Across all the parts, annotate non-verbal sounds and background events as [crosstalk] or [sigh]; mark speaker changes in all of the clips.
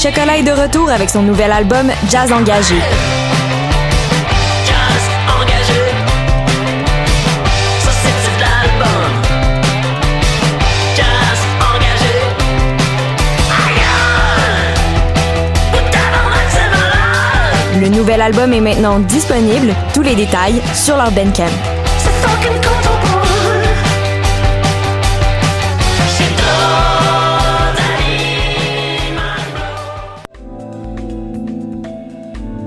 Speaker 1: Chocolat est de retour avec son nouvel album Jazz Engagé. Le nouvel album est maintenant disponible, tous les détails sur leur Bandcamp.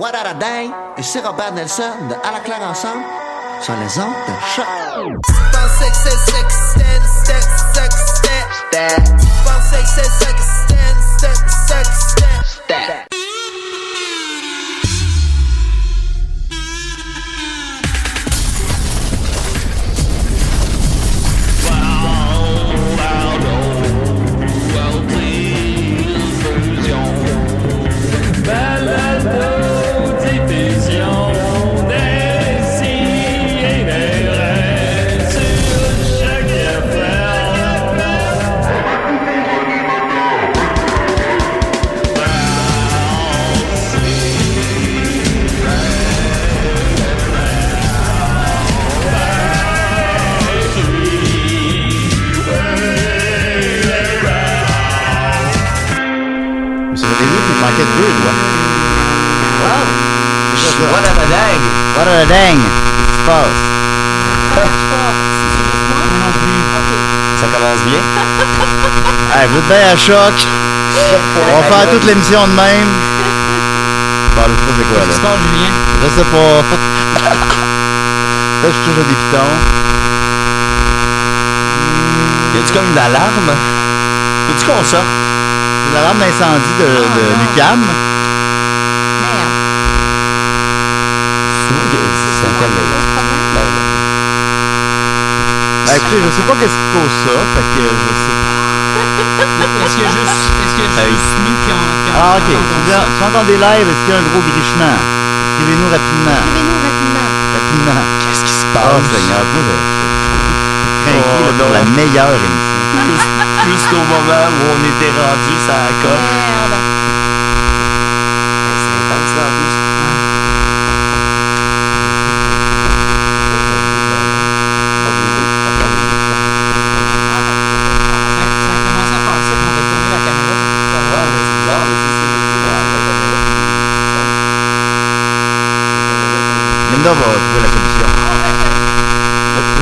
Speaker 2: What a et c'est Robert Nelson de À la claire ensemble sur les ondes de choc.
Speaker 3: What a dang!
Speaker 4: Qu'est-ce qui se passe?
Speaker 3: Ça commence bien. [laughs]
Speaker 4: Hey, vous êtes bien à choc. On va faire toute l'émission de même. Bon, je sais pas c'est quoi
Speaker 5: Qu'est-ce qui se
Speaker 4: là.
Speaker 5: passe, Julien?
Speaker 4: Je sais pas. là, je touche à des pitons.
Speaker 3: Y a-tu comme une alarme? Faut-tu qu'on sorte?
Speaker 4: C'est l'alarme d'incendie de, de l'UQAM.
Speaker 5: Merde.
Speaker 3: C'est un tel
Speaker 4: Ben, écoutez, je sais pas qu'est-ce qui cause ça. Fait que je sais pas.
Speaker 5: Est-ce qu'il y a juste, est-ce qu'il y a
Speaker 3: Hey.
Speaker 5: juste nous qui en, qui en
Speaker 4: Ah, ok. Si vous
Speaker 5: ça?
Speaker 4: si vous entendez live, est-ce qu'il y a un gros grichement? Écrivez-nous rapidement.
Speaker 5: Écrivez-nous rapidement.
Speaker 4: Rapidement.
Speaker 3: Qu'est-ce qui se
Speaker 4: Oh,
Speaker 3: passe?
Speaker 4: Seigneur, moi, je je- je- je-
Speaker 3: Oh,
Speaker 4: là, pour
Speaker 3: non.
Speaker 4: la meilleure émission.
Speaker 3: Jusqu'au moment où on était rendu, ça a coche.
Speaker 5: Merde.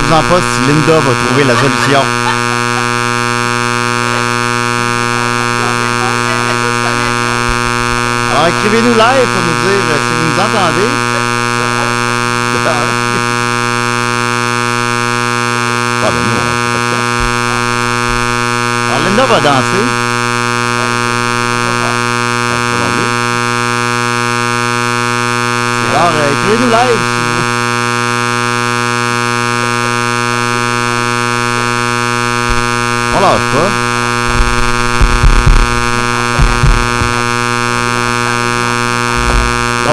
Speaker 4: Ne vous en pas si Linda va trouver la solution. Alors, écrivez-nous live pour nous dire euh, si vous nous entendez. Ah ben nous, on pas de. Alors, Linda va danser. Alors, euh, écrivez-nous live si On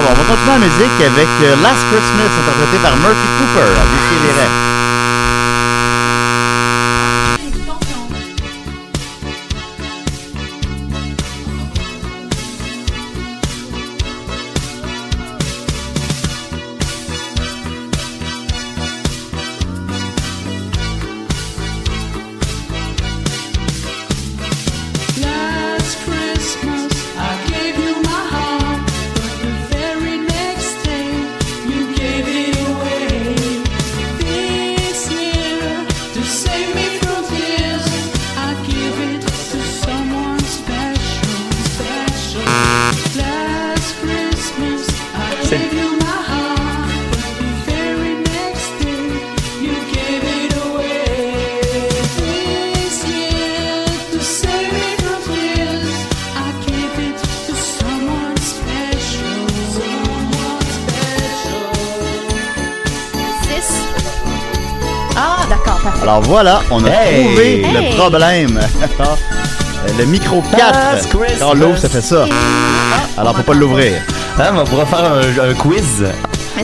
Speaker 4: bon, on va continuer la musique avec euh, Last Christmas, interprété par Murphy Cooper à Décideret. Voilà, on a
Speaker 3: Hey!
Speaker 4: trouvé
Speaker 6: Hey!
Speaker 4: le problème. Le micro 4.
Speaker 3: Last Christmas.
Speaker 4: Quand l'ouvre, ça fait ça. Alors, faut pas l'ouvrir.
Speaker 3: Hein, on pourra faire un, un quiz.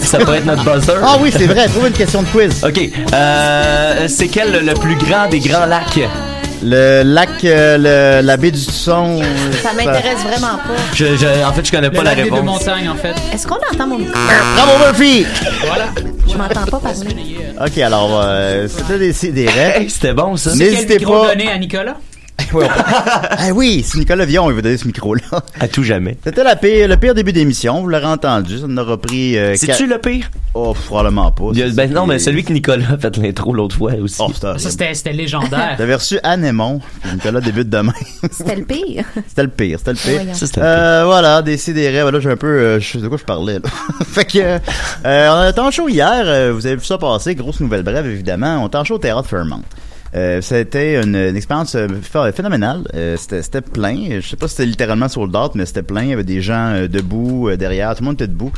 Speaker 3: Ça pourrait être notre buzzer.
Speaker 4: Ah oui, c'est vrai, trouve une question de quiz.
Speaker 3: OK. Euh, c'est quel le, le plus grand des grands lacs?
Speaker 4: Le lac, euh, le- la baie du son. euh,
Speaker 6: Ça m'intéresse vraiment pas.
Speaker 3: Je, je- en fait, je connais
Speaker 5: Le
Speaker 3: pas la
Speaker 5: lac des deux
Speaker 3: réponse.
Speaker 5: montagnes, en fait.
Speaker 6: Est-ce qu'on entend mon micro?
Speaker 4: Bravo Murphy!
Speaker 6: Je m'entends pas parler.
Speaker 4: Ok, alors, euh, c'était des des
Speaker 3: Hey, c'était bon, ça.
Speaker 4: Mais- N'hésitez
Speaker 5: Quel micro
Speaker 4: pas.
Speaker 5: donner à Nicolas? [laughs]
Speaker 4: Ah oui, c'est Nicolas Vion, il veut donner ce micro-là.
Speaker 3: À tout jamais.
Speaker 4: C'était la pire, le pire début d'émission, vous l'aurez entendu, ça nous aura pris... Euh,
Speaker 3: C'est-tu le pire?
Speaker 4: Oh, probablement pas.
Speaker 3: A- ben non, mais celui que Nicolas a fait l'intro l'autre fois aussi.
Speaker 4: Oh, c'était
Speaker 5: Ça, c'était c'était légendaire. [laughs]
Speaker 4: T'avais reçu puis Nicolas débute demain. [laughs]
Speaker 6: C'était le pire.
Speaker 4: c'était le pire, c'était le pire.
Speaker 3: Ça, le
Speaker 4: Euh, voilà, décidérez. Voilà, j'ai un peu, euh, je sais de quoi je parlais, là. fait que, euh, on a été en show hier, euh, vous avez vu ça passer, grosse nouvelle brève, évidemment. On était en show au Théâtre Fairmont. Euh, c'était une, une expérience euh, ph- phénoménale. Euh, c'était, c'était plein. Je sais pas si c'était littéralement sur le date, mais c'était plein. Il y avait des gens euh, debout, euh, derrière. Tout le monde était debout.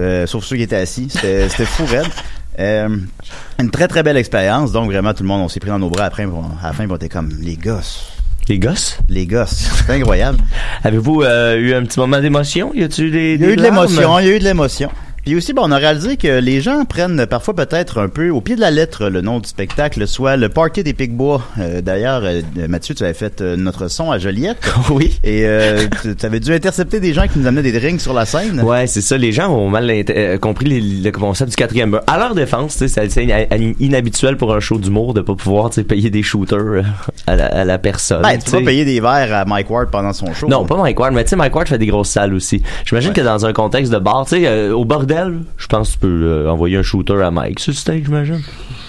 Speaker 4: Euh, sauf ceux qui étaient assis. C'était, [laughs] c'était fou raide. Euh, une très très belle expérience. Donc vraiment tout le monde, on s'est pris dans nos bras après. on- à la fin, on était comme les gosses.
Speaker 3: Les gosses?
Speaker 4: Les gosses. C'est incroyable. [laughs]
Speaker 3: Avez-vous euh, eu un petit moment d'émotion? Y a-tu des,
Speaker 4: Il y a eu de l'émotion, il y a eu de l'émotion. Puis aussi, bon, on a réalisé que les gens prennent parfois peut-être un peu au pied de la lettre le nom du spectacle, soit le Party des Picbois. Euh, D'ailleurs, euh, Mathieu, tu avais fait euh, notre son à Joliette. [laughs]
Speaker 3: oui.
Speaker 4: Et euh, tu avais dû intercepter des gens qui nous amenaient des drinks sur la scène.
Speaker 3: Ouais, c'est ça. Les gens ont mal compris les- le concept du quatrième beurre. À leur défense, c'est inhabituel pour un show d'humour de pas pouvoir payer des shooters à la, à la personne.
Speaker 4: Ben, tu pas payer des verres à Mike Ward pendant son show.
Speaker 3: Non, pas Mike Ward, mais tu sais, Mike Ward fait des grosses salles aussi. J'imagine
Speaker 4: Ouais.
Speaker 3: que dans un contexte de bar, tu sais, au bordel, je pense que tu peux euh, envoyer un shooter à Mike sur le stage, j'imagine.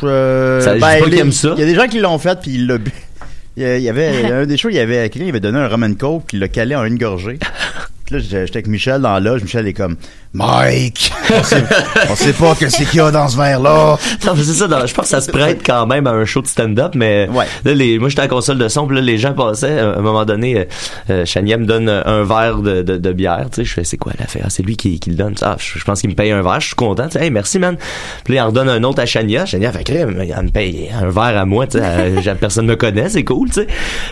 Speaker 4: Euh,
Speaker 3: Ça,
Speaker 4: ben,
Speaker 3: pas
Speaker 4: les-
Speaker 3: aime ça.
Speaker 4: Il y a des gens qui l'ont fait puis il l'a bu. [laughs] Il y avait il y a un des shows, il y avait quelqu'un qui avait donné un rum and coke puis il l'a calé en une gorgée. [laughs] Puis là, j'étais avec Michel dans la loge. Michel est comme Mike, on sait, on sait pas [laughs] que c'est qu'il y a dans ce verre-là.
Speaker 3: Non, mais c'est ça, je pense que ça se prête quand même à un show de stand-up, mais
Speaker 4: Ouais.
Speaker 3: là, les, moi j'étais à la console de son, puis là, les gens passaient, à un moment donné, euh, euh, Chania me donne un verre de, de, de bière, tu sais, je fais, c'est quoi l'affaire? Ah, c'est lui qui, qui le donne. Ah, je, je pense qu'il me paye un verre, je suis content, tu sais, hey, merci, man. Puis là, il en redonne un autre à Chania, Chania fait, il me paye un verre à moi, tu sais, personne me connaît, c'est cool, tu sais.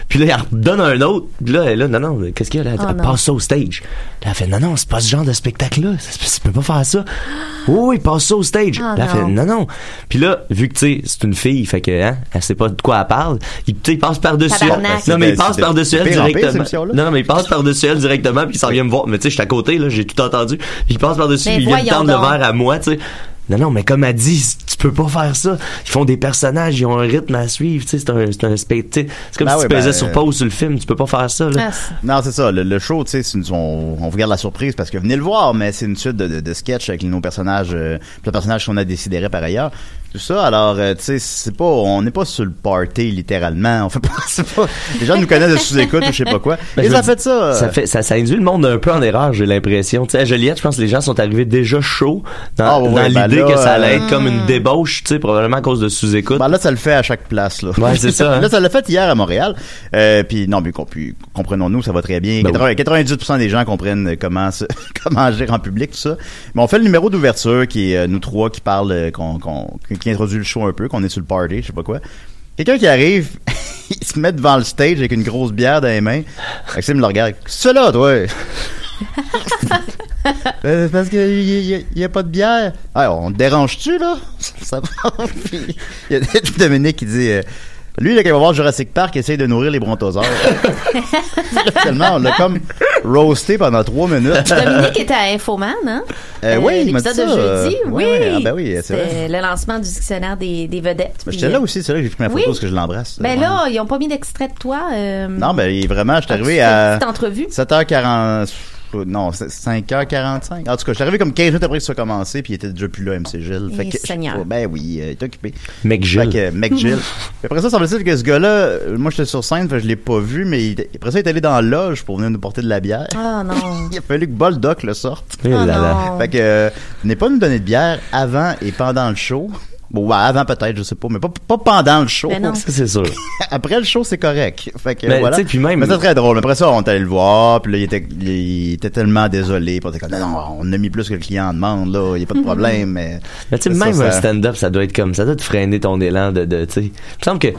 Speaker 3: Puis là, il en redonne un autre, puis là, là, non, non, qu'est-ce qu'il y a là?
Speaker 6: Oh,
Speaker 3: passe ça au stage. Là, elle fait, non, non, c'est pas ce genre de spectacle-là, tu peux pas faire ça. Oui, oui, passe ça au stage.
Speaker 6: Ah,
Speaker 3: Là, elle fait,
Speaker 6: non.
Speaker 3: non. Puis là, vu que, tu sais, c'est une fille, fait que, hein, elle sait pas de quoi elle parle, il, il passe par-dessus elle. Non, mais il passe par-dessus elle
Speaker 4: pire,
Speaker 3: directement. Non, non, mais il passe par-dessus elle directement, puis il s'en vient me voir. Mais tu sais, j'étais à côté, là, j'ai tout entendu. Puis il passe par-dessus, puis il vient de tendre le verre à moi, tu sais. Non, non, mais comme elle dit, tu peux pas faire ça. Ils font des personnages, ils ont un rythme à suivre, tu sais, c'est un, c'est un spect- tu sais, C'est comme
Speaker 4: Ben
Speaker 3: si
Speaker 4: oui,
Speaker 3: tu pesais
Speaker 4: ben,
Speaker 3: sur pause sur le film, tu peux pas faire ça, là.
Speaker 6: Ah, c'est-
Speaker 4: Non, c'est ça. Le, le show, tu sais, c'est une- on, on vous garde la surprise parce que venez le voir, mais c'est une suite de, de, de sketchs avec nos personnages, euh, le personnage qu'on a décidé par ailleurs. Tout ça, alors, euh, tu sais, c'est pas, on n'est pas sur le party littéralement. On fait pas, [laughs] pas, les gens nous connaissent de sous-écoute ou je sais pas quoi.
Speaker 3: Ben,
Speaker 4: Et ça fait ça. euh,
Speaker 3: Ça fait, ça, ça induit le monde un peu en erreur, j'ai l'impression. Tu sais, à Joliette, je pense que les gens sont arrivés déjà chauds dans,
Speaker 4: ouais,
Speaker 3: dans
Speaker 4: ouais, ben
Speaker 3: l'idée que ça allait
Speaker 4: euh,
Speaker 3: être comme une débauche, tu sais, probablement à cause de sous-écoute.
Speaker 4: Ben là, ça le fait à chaque place, là.
Speaker 3: Ouais, c'est ça, [laughs] hein.
Speaker 4: là, ça l'a fait hier à Montréal. Euh, puis non, mais comprenons-nous, ça va très bien.
Speaker 3: Ben
Speaker 4: 80 98% des gens comprennent comment se- [laughs] comment agir en public, tout ça. Mais on fait le numéro d'ouverture qui est euh, nous trois qui parlent, euh, qu'on, qu'on- qui introduit le show un peu, qu'on est sur le party, je sais pas quoi. Quelqu'un qui arrive, [laughs] il se met devant le stage avec une grosse bière dans les mains. Maxime le regarde. C'est là, toi? [laughs] Euh, parce qu'il n'y a, pas de bière. Ah, on te dérange-tu, là? [laughs] Ça Il y a Dominique qui dit... euh, lui, là, quand il va voir Jurassic Park, il essaye de nourrir les brontosaures. [laughs] Tellement, on l'a comme roasté pendant trois minutes.
Speaker 6: Dominique était à Infoman, hein?
Speaker 4: Euh, oui, il m'a dit
Speaker 6: l'épisode de jeudi.
Speaker 4: euh,
Speaker 6: oui.
Speaker 4: ah ben oui, c'est
Speaker 6: le lancement du dictionnaire des, des vedettes.
Speaker 4: J'étais là
Speaker 6: euh,
Speaker 4: aussi, c'est là que j'ai pris ma photo
Speaker 6: oui.
Speaker 4: parce que je l'embrasse.
Speaker 6: Ben
Speaker 4: Ouais.
Speaker 6: là, ils ont pas mis d'extrait de toi. euh,
Speaker 4: Non, ben il- vraiment, je suis arrivé à
Speaker 6: petite entrevue.
Speaker 4: 7h40. Non, c'est 5h45. En tout cas, je suis arrivé comme 15 minutes après que ça a commencé, puis il était déjà plus là, MC Gilles.
Speaker 6: Eh,
Speaker 4: Fait que,
Speaker 6: Seigneur.
Speaker 4: Oh, ben oui, euh, il est occupé.
Speaker 3: Mec
Speaker 4: Fait
Speaker 3: Gilles.
Speaker 4: que, euh, mec Gilles. [laughs] Après ça, semble-t-il que ce gars-là, euh, moi j'étais sur scène, fait que je l'ai pas vu, mais il- après ça, il est allé dans la loge pour venir nous porter de la bière.
Speaker 6: Ah non. [laughs]
Speaker 4: Il a fallu que Boldoc le sorte.
Speaker 3: Eh là
Speaker 6: Oh
Speaker 3: là.
Speaker 6: non.
Speaker 4: Fait que, euh, venez pas nous donner de bière avant et pendant le show. Bon, ouais, avant peut-être, je sais pas, mais pas, pas pendant le show.
Speaker 6: Ben non.
Speaker 3: Ça, c'est sûr. [laughs]
Speaker 4: Après le show, c'est correct. Fait que,
Speaker 3: Ben,
Speaker 4: voilà.
Speaker 3: puis même-
Speaker 4: Mais c'est très drôle. Après ça, on est allé le voir, puis là, il était, il, était tellement désolé. Puis on était comme, non, non, on a mis plus que le client demande, là. Il n'y a pas de problème, mais.
Speaker 3: Mais tu sais, même
Speaker 4: ça-
Speaker 3: un stand-up, ça doit être comme ça, doit te freiner ton élan de, de tu sais. Il me semble que,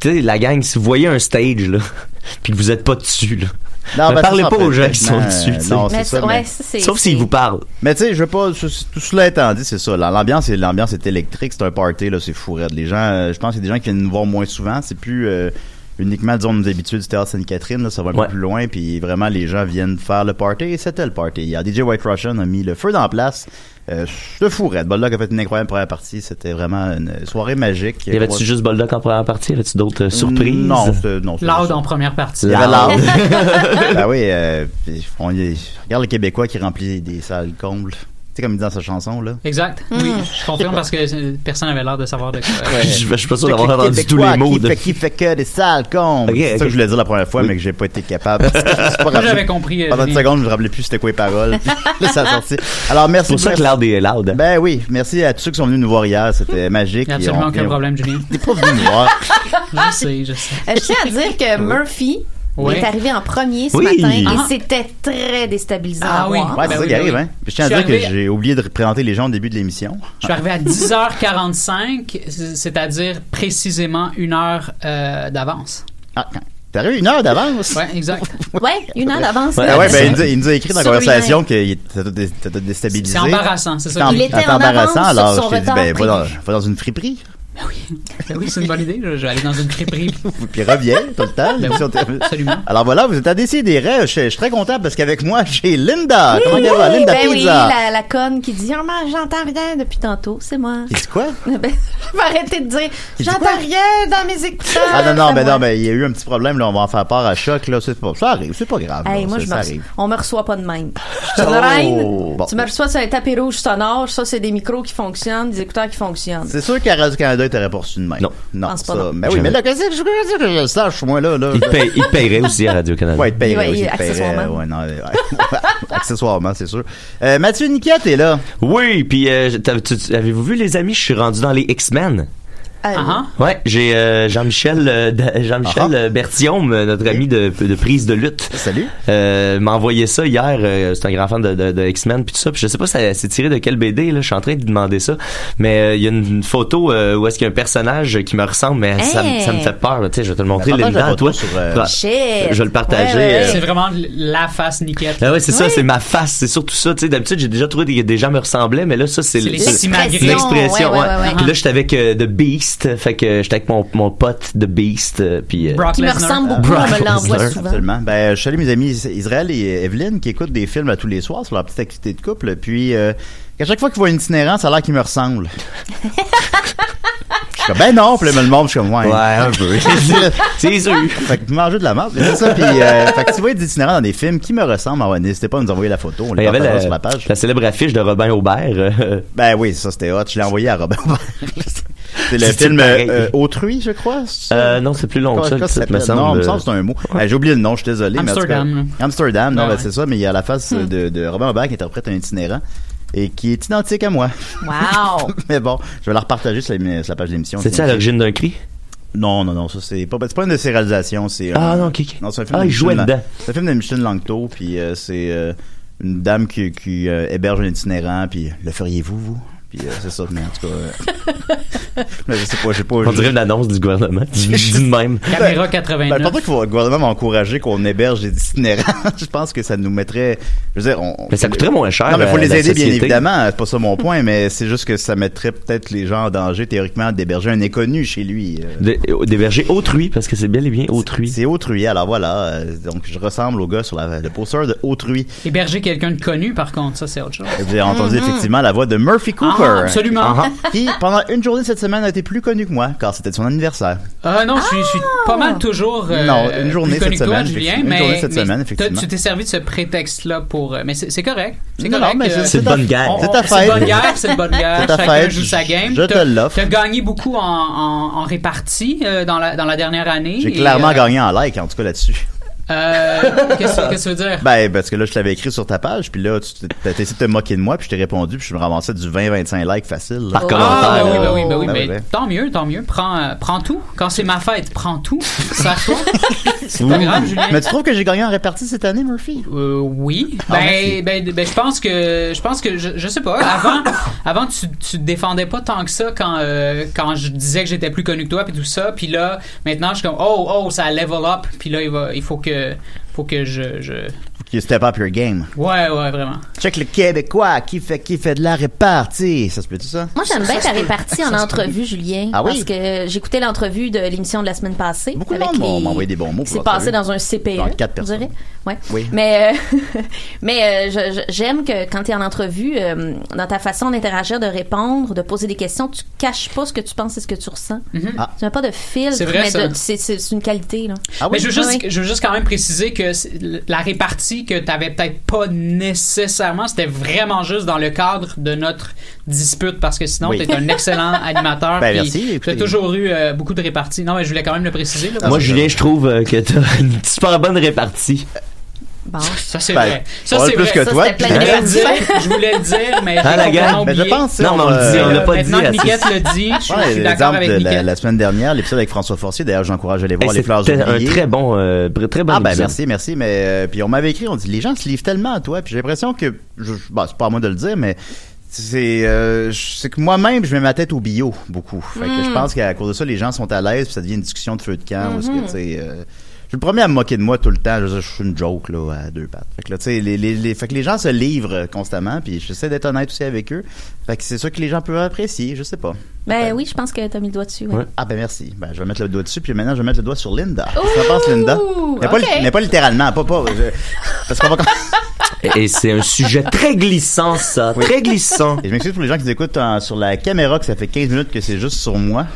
Speaker 3: tu sais, la gang, si vous voyez un stage, là, [laughs] puis que vous êtes pas dessus, là,
Speaker 4: Non,
Speaker 3: ne
Speaker 4: ben,
Speaker 3: parlez pas aux gens qui sont dessus,
Speaker 4: non, c'est ça.
Speaker 6: ouais,
Speaker 4: mais-
Speaker 3: Sauf s'ils vous parlent.
Speaker 4: Mais tu sais, je veux pas, tout cela étant dit, c'est ça. L'ambiance, est- l'ambiance est électrique, c'est un party, là, c'est fou raide. Les gens, euh, je pense qu'il y a des gens qui viennent nous voir moins souvent. C'est plus euh, uniquement, disons, nos habitudes du théâtre Sainte-Catherine, là, ça va un
Speaker 3: Ouais.
Speaker 4: peu plus loin, puis vraiment, les gens viennent faire le party, et c'était le party. Il y a DJ White Russian a mis le feu dans la place. Euh, de fou raide. Boldock a fait une incroyable première partie. C'était vraiment une soirée magique.
Speaker 3: Y avait-tu juste Boldock en première partie? Y avait-tu d'autres euh, surprises?
Speaker 4: Non, non.
Speaker 5: Loud en première partie.
Speaker 4: Il y avait
Speaker 3: Loud.
Speaker 4: Loud. [laughs] ben oui, euh, on y- regarde le Québécois qui remplit des salles combles. Sais, comme il dit dans sa chanson, là.
Speaker 5: Exact. Oui, je confirme parce que euh, personne n'avait l'air de savoir de quoi.
Speaker 3: Je je suis pas sûr d'avoir entendu tous les mots.
Speaker 4: Qui
Speaker 3: de-
Speaker 4: fait, qui fait que des salles combles.
Speaker 3: Ok,
Speaker 4: c'est ça que je voulais dire la première fois,
Speaker 3: Oui.
Speaker 4: mais que j'ai pas été capable. [laughs]
Speaker 5: Moi, j'avais compris. euh,
Speaker 4: Pendant une seconde, je me rappelais plus c'était quoi les paroles. [laughs] Là, ça a sorti. Alors, merci.
Speaker 3: C'est pour ça que. Loud est loud. hein.
Speaker 4: Ben oui, merci à tous ceux qui sont venus nous voir hier. C'était magique.
Speaker 5: Il n'y a
Speaker 4: Et
Speaker 5: absolument aucun problème, Julien.
Speaker 4: T'es pas venu nous voir. [laughs]
Speaker 5: Je sais, je sais.
Speaker 6: Euh, je tiens à dire que Murphy
Speaker 5: Ouais.
Speaker 6: est arrivé en premier ce
Speaker 3: Oui.
Speaker 6: matin et
Speaker 5: Ah.
Speaker 6: c'était très déstabilisant
Speaker 5: Ah
Speaker 6: à
Speaker 5: oui.
Speaker 6: voir.
Speaker 4: Ouais, c'est
Speaker 5: Ben
Speaker 4: ça
Speaker 5: oui,
Speaker 4: qui arrive,
Speaker 5: oui.
Speaker 4: hein. Je tiens à dire
Speaker 5: suis
Speaker 4: que
Speaker 5: arrivé-
Speaker 4: j'ai oublié de présenter les gens au début de l'émission.
Speaker 5: Je suis arrivé à 10h45, c'est-à-dire précisément une heure euh, d'avance.
Speaker 4: Ah, quand- t'es arrivé une heure d'avance?
Speaker 5: Ouais, exact. [laughs]
Speaker 6: Ouais, une heure d'avance.
Speaker 3: Ouais,
Speaker 4: Ah ouais, ben, il nous, a, il nous a écrit dans la conversation que ça t'a dé- ça t'a déstabilisé.
Speaker 5: C'est embarrassant, c'est ça.
Speaker 6: Il était en
Speaker 4: embarrassant, alors je t'ai dit, ben, va dans, va dans une friperie,
Speaker 5: Ben oui, c'est une bonne idée. Je vais aller dans une crêperie. [laughs]
Speaker 4: puis reviens, tout le temps.
Speaker 5: Ben oui, absolument.
Speaker 4: Alors voilà, vous êtes à décider. Je, je suis très content parce qu'avec moi, j'ai Linda. Comment
Speaker 6: Oui,
Speaker 4: elle va? Linda
Speaker 6: ben oui, la, la conne qui dit « Oh, mais j'entends rien depuis tantôt, c'est moi.
Speaker 4: Il dit quoi? [laughs] »
Speaker 6: Ben, je vais arrêter de dire «
Speaker 4: dit
Speaker 6: J'entends rien dans mes écouteurs. »
Speaker 4: Ah non, non,
Speaker 6: c'est
Speaker 4: ben non, ben il y a eu un petit problème, là, on va en faire part à choc, là, pas, ça arrive, c'est pas grave,
Speaker 6: Hey,
Speaker 4: là,
Speaker 6: moi,
Speaker 4: ça,
Speaker 6: je
Speaker 4: ça
Speaker 6: me
Speaker 4: arrive.
Speaker 6: on me reçoit pas de même. [laughs] Je
Speaker 4: Oh!
Speaker 6: reine.
Speaker 4: Bon.
Speaker 6: Tu me reçois sur un tapis rouge sonore. Ça, c'est des micros qui fonctionnent, des écouteurs qui fonctionnent.
Speaker 4: C'est sûr qu'à Radio-Canada, il t'aurait pas reçu de même.
Speaker 3: Non.
Speaker 4: Non,
Speaker 6: Pense pas,
Speaker 4: ça,
Speaker 6: non.
Speaker 4: ben oui, mais là, qu'est-ce que je veux dire que je le sache, moi, là, là.
Speaker 3: Il, paye- il paierait aussi à Radio-Canada.
Speaker 4: Ouais, il te paierait
Speaker 6: Ouais,
Speaker 4: aussi, il te paierait,
Speaker 6: accessoirement.
Speaker 4: ouais, non, ouais. [laughs] accessoirement, c'est sûr. Euh, Mathieu Niquette est là.
Speaker 3: Oui, puis euh, avez-vous vu les amis, je suis rendu dans les X-Men.
Speaker 5: Ah,
Speaker 3: Ouais, j'ai euh, Jean-Michel euh, Jean-Michel
Speaker 4: Ah.
Speaker 3: euh, Berthiaume, euh, notre ami de, de prise de lutte.
Speaker 4: Salut.
Speaker 3: Euh, m'a envoyé ça hier. euh, c'est un grand fan de, de, de X-Men puis tout ça. Puis je sais pas, ça c'est tiré de quel BD là. Je suis en train de lui demander ça. Mais euh, il y a une, une photo euh, où est-ce qu'il y a un personnage qui me ressemble, mais ça, me-
Speaker 6: Hey.
Speaker 3: ça me fait peur. là. Tu sais, je vais te le montrer,
Speaker 4: partage la
Speaker 3: Linda, à
Speaker 4: photo
Speaker 3: toi.
Speaker 4: sur, euh.
Speaker 3: Je vais le partager.
Speaker 6: Ouais, ouais,
Speaker 3: euh,
Speaker 5: C'est vraiment la face niquette.
Speaker 3: Ah ouais, c'est ça, c'est ma face, c'est surtout ça. Tu sais, d'habitude, j'ai déjà trouvé que des gens me ressemblaient, mais là, ça, c'est l'expression.
Speaker 6: Ouais, ouais,
Speaker 3: ouais.
Speaker 6: ouais, ouais.
Speaker 3: Puis là, j'étais avec euh, The Beast, fait que j'étais avec mon, mon pote The Beast, euh, puis. euh,
Speaker 5: Brock
Speaker 6: Qui me ressemble beaucoup,
Speaker 3: Brock
Speaker 6: on me l'envoie souvent.
Speaker 4: Absolument. Ben, je salue mes amis Is- Israël et Evelyne qui écoutent des films à tous les soirs sur leur petite activité de couple. Puis, euh, à chaque fois qu'ils voient une itinérant, ça a l'air qu'ils me ressemblent. je comme, ben non, puis là, le monde, je suis comme, ouais.
Speaker 3: Ouais, un peu. [laughs] c'est sûr.
Speaker 4: Fait que vous mangez de la merde. C'est ça. Puis, euh, fait que si vous voyez des itinérants dans des films qui me ressemblent, ah ouais, n'hésitez pas à nous envoyer la photo. On
Speaker 3: Il
Speaker 4: les
Speaker 3: y avait la,
Speaker 4: sur la page.
Speaker 3: la célèbre affiche de Robin Aubert. euh,
Speaker 4: Ben oui, ça c'était hot. Je l'ai envoyé à Robin. [laughs] c'est le
Speaker 3: C'est
Speaker 4: film
Speaker 3: pareil.
Speaker 4: euh, Autrui, je crois? c'est ça?
Speaker 3: euh, non, c'est plus long que ça,
Speaker 4: ça
Speaker 3: me?
Speaker 4: Non,
Speaker 3: semble.
Speaker 4: il me semble que c'est un mot. Euh, J'ai oublié le nom, je suis désolé. mais cas-
Speaker 5: Amsterdam,
Speaker 4: Amsterdam, non,
Speaker 5: Ouais,
Speaker 4: ben, c'est ça, mais il y a la face euh, de, de Robin Aubert qui interprète un itinérant et qui est identique à moi.
Speaker 6: Wow. [laughs]
Speaker 4: mais bon, je vais la repartager sur la, sur la page d'émission.
Speaker 3: C'est-tu à l'origine d'un cri?
Speaker 4: Non, non, non, ça c'est pas, c'est pas une de ses réalisations, c'est
Speaker 3: Ah,
Speaker 4: un-
Speaker 3: non, ok, ok.
Speaker 4: Non, c'est un film
Speaker 3: Ah,
Speaker 4: de
Speaker 3: il jouait dedans.
Speaker 4: C'est un film de Micheline Langto, puis euh, c'est euh, une dame qui, qui euh, héberge un itinérant, puis le feriez-vous, vous? Puis euh, c'est ça, mais en tout cas... euh, [laughs] Mais je sais pas, j'ai pas.
Speaker 3: On dirait une annonce du gouvernement. [laughs] Dis dis de même.
Speaker 5: Caméra
Speaker 4: Ben,
Speaker 5: 89.
Speaker 4: je pense pas qu'il faut le gouvernement m'encourager qu'on héberge des itinérants. [laughs] je pense que ça nous mettrait. Je veux dire, on.
Speaker 3: Mais ça coûterait moins cher,
Speaker 4: Non, mais faut
Speaker 3: euh,
Speaker 4: les aider, bien évidemment. C'est pas ça mon point, mais c'est juste que ça mettrait peut-être les gens en danger, théoriquement, d'héberger un inconnu chez lui. euh.
Speaker 3: Euh, D'héberger autrui, parce que c'est bien et bien autrui.
Speaker 4: C'est autrui, alors voilà. euh, Donc, je ressemble au gars sur la- le poster de autrui.
Speaker 5: Héberger quelqu'un de connu, par contre, ça, c'est autre chose.
Speaker 4: Vous avez entendu
Speaker 5: Mhm.
Speaker 4: effectivement la voix de Murphy Cooper.
Speaker 5: Ah, absolument.
Speaker 4: Ah, ah. Qui, pendant une journée cette semaine, a été plus connu que moi, car c'était son anniversaire.
Speaker 5: Ah non, je suis, je suis pas mal toujours. euh,
Speaker 4: Non, une journée cette
Speaker 5: toi,
Speaker 4: semaine,
Speaker 5: Julien.
Speaker 4: Une
Speaker 5: mais,
Speaker 4: journée cette
Speaker 5: mais
Speaker 4: semaine, effectivement.
Speaker 5: tu t'es servi de ce prétexte-là pour. euh, Mais c'est c'est correct. C'est
Speaker 4: Non,
Speaker 5: correct.
Speaker 4: non, mais
Speaker 5: euh,
Speaker 4: c'est- c'est de bonne guerre.
Speaker 5: on-
Speaker 4: C'est ta
Speaker 5: C'est
Speaker 4: fête.
Speaker 5: de bonne guerre, c'est de bonne guerre.
Speaker 4: C'est ta
Speaker 5: Chacun
Speaker 4: fête,
Speaker 5: joue sa game.
Speaker 4: je te l'offre.
Speaker 5: T'as gagné beaucoup en, en, en répartie euh, dans, la, dans la dernière année.
Speaker 4: J'ai
Speaker 5: et,
Speaker 4: clairement
Speaker 5: euh,
Speaker 4: gagné en like, en tout cas là-dessus.
Speaker 5: Euh, Qu'est-ce que ça veut dire?
Speaker 4: Ben, parce que là, je t'avais écrit sur ta page, puis là, tu t'es- t'as essayé de te moquer de moi, puis je t'ai répondu, puis je me ramassais du 20-25 likes facile. là.
Speaker 3: Par
Speaker 5: Ah,
Speaker 3: commentaire.
Speaker 5: ben oui, ben oui, ben oui,
Speaker 4: Ben
Speaker 5: mais
Speaker 4: oui, ben.
Speaker 5: tant mieux, tant mieux. Prends, euh, prends tout. Quand c'est ma fête, prends tout. Sache-toi. [laughs] c'est pas grave, Julien.
Speaker 4: Mais tu trouves que j'ai gagné en répartie cette année, Murphy?
Speaker 5: Euh, oui.
Speaker 4: Ah.
Speaker 5: Ben, ben, ben, je pense que, je pense que, je, je sais pas. Avant, [coughs] avant, tu, tu te défendais pas tant que ça quand, euh, quand je disais que j'étais plus connu que toi puis tout ça. Puis là, maintenant, je suis comme, oh, oh, ça level up. Puis là, il va, il faut que, faut que je, je,
Speaker 4: Qui step up your game.
Speaker 5: ouais, ouais, vraiment.
Speaker 4: Check le Québécois qui fait, qui fait de la répartie. Ça se peut tout ça?
Speaker 7: Moi, j'aime bien ta répartie en entrevue, Julien.
Speaker 4: Ah oui?
Speaker 7: Parce que j'écoutais l'entrevue de l'émission de la semaine passée.
Speaker 4: Beaucoup de monde
Speaker 7: les-
Speaker 4: m'ont envoyé des bons mots
Speaker 7: C'est passé dans un CPE.
Speaker 4: Dans quatre
Speaker 7: on
Speaker 4: personnes.
Speaker 7: Ouais.
Speaker 4: Oui.
Speaker 7: Mais, euh, [laughs] mais euh, j'aime que quand tu es en entrevue, euh, dans ta façon d'interagir, de répondre, de poser des questions, tu caches pas ce que tu penses et ce que tu ressens.
Speaker 4: Ah.
Speaker 7: Tu n'as pas de filtre,
Speaker 5: C'est vrai,
Speaker 7: mais c'est une qualité. Là.
Speaker 4: Ah
Speaker 5: Mais
Speaker 4: oui?
Speaker 5: je veux, juste,
Speaker 7: Oui.
Speaker 5: je veux juste quand même préciser que la répartie que tu avais peut-être pas nécessairement, c'était vraiment juste dans le cadre de notre dispute parce que sinon,
Speaker 4: Oui.
Speaker 5: tu es un excellent [laughs] animateur.
Speaker 4: Ben, merci,
Speaker 5: Tu as toujours eu euh, beaucoup de réparties. Non, mais je voulais quand même le préciser. là,
Speaker 3: Moi, Julien, je trouve euh, que t'as [laughs] une super bonne répartie.
Speaker 7: Bon.
Speaker 5: Ça, c'est
Speaker 4: Ben,
Speaker 5: vrai. Ça, c'est
Speaker 4: plus
Speaker 5: vrai.
Speaker 4: que
Speaker 7: Ça,
Speaker 4: toi.
Speaker 5: Je voulais le dire, je voulais le dire, mais
Speaker 3: Ah, la gang?
Speaker 4: Ben, je pense,
Speaker 3: Non, mais on le
Speaker 4: euh,
Speaker 3: dit, on l'a pas
Speaker 5: Maintenant
Speaker 3: dit.
Speaker 5: Niquette le dit, je, je
Speaker 4: Ouais,
Speaker 5: suis d'accord
Speaker 4: l'exemple
Speaker 5: avec
Speaker 4: de la, la semaine dernière, l'épisode avec François Forcier. D'ailleurs, j'encourage à aller voir
Speaker 3: Hey,
Speaker 4: les fleurs
Speaker 3: C'était un très bon, euh, très bon
Speaker 4: Ah ben
Speaker 3: épisode.
Speaker 4: merci, merci. Mais euh, puis on m'avait écrit, on dit les gens se livrent tellement à toi. Puis j'ai l'impression que, je, bon, c'est pas à moi de le dire, mais c'est euh, je- c'est que moi-même je mets ma tête au bio beaucoup. Fait que je pense qu'à cause de ça, les gens sont à l'aise, puis ça devient une discussion de feu de camp. Parce que tu sais, euh, je suis le premier à me moquer de moi tout le temps. Je, je suis une joke là à deux pattes. Fait que là, tu sais, les, les, les- fait que les gens se livrent constamment, puis j'essaie d'être honnête aussi avec eux. Fait que c'est ça que les gens peuvent apprécier. Je sais pas.
Speaker 7: Ben oui, je pense que tu as mis le doigt dessus. ouais.
Speaker 3: Ouais.
Speaker 4: Ah ben merci. Ben je vais mettre le doigt dessus puis maintenant je vais mettre le doigt sur Linda. Ça passe Linda? Mais pas,
Speaker 7: ok.
Speaker 4: mais pas littéralement, pas pas je- parce qu'on va [laughs]
Speaker 3: Et, et c'est un sujet très glissant, ça. Très glissant.
Speaker 4: Et je m'excuse pour les gens qui nous écoutent en- sur la caméra que ça fait 15 minutes que c'est juste sur moi.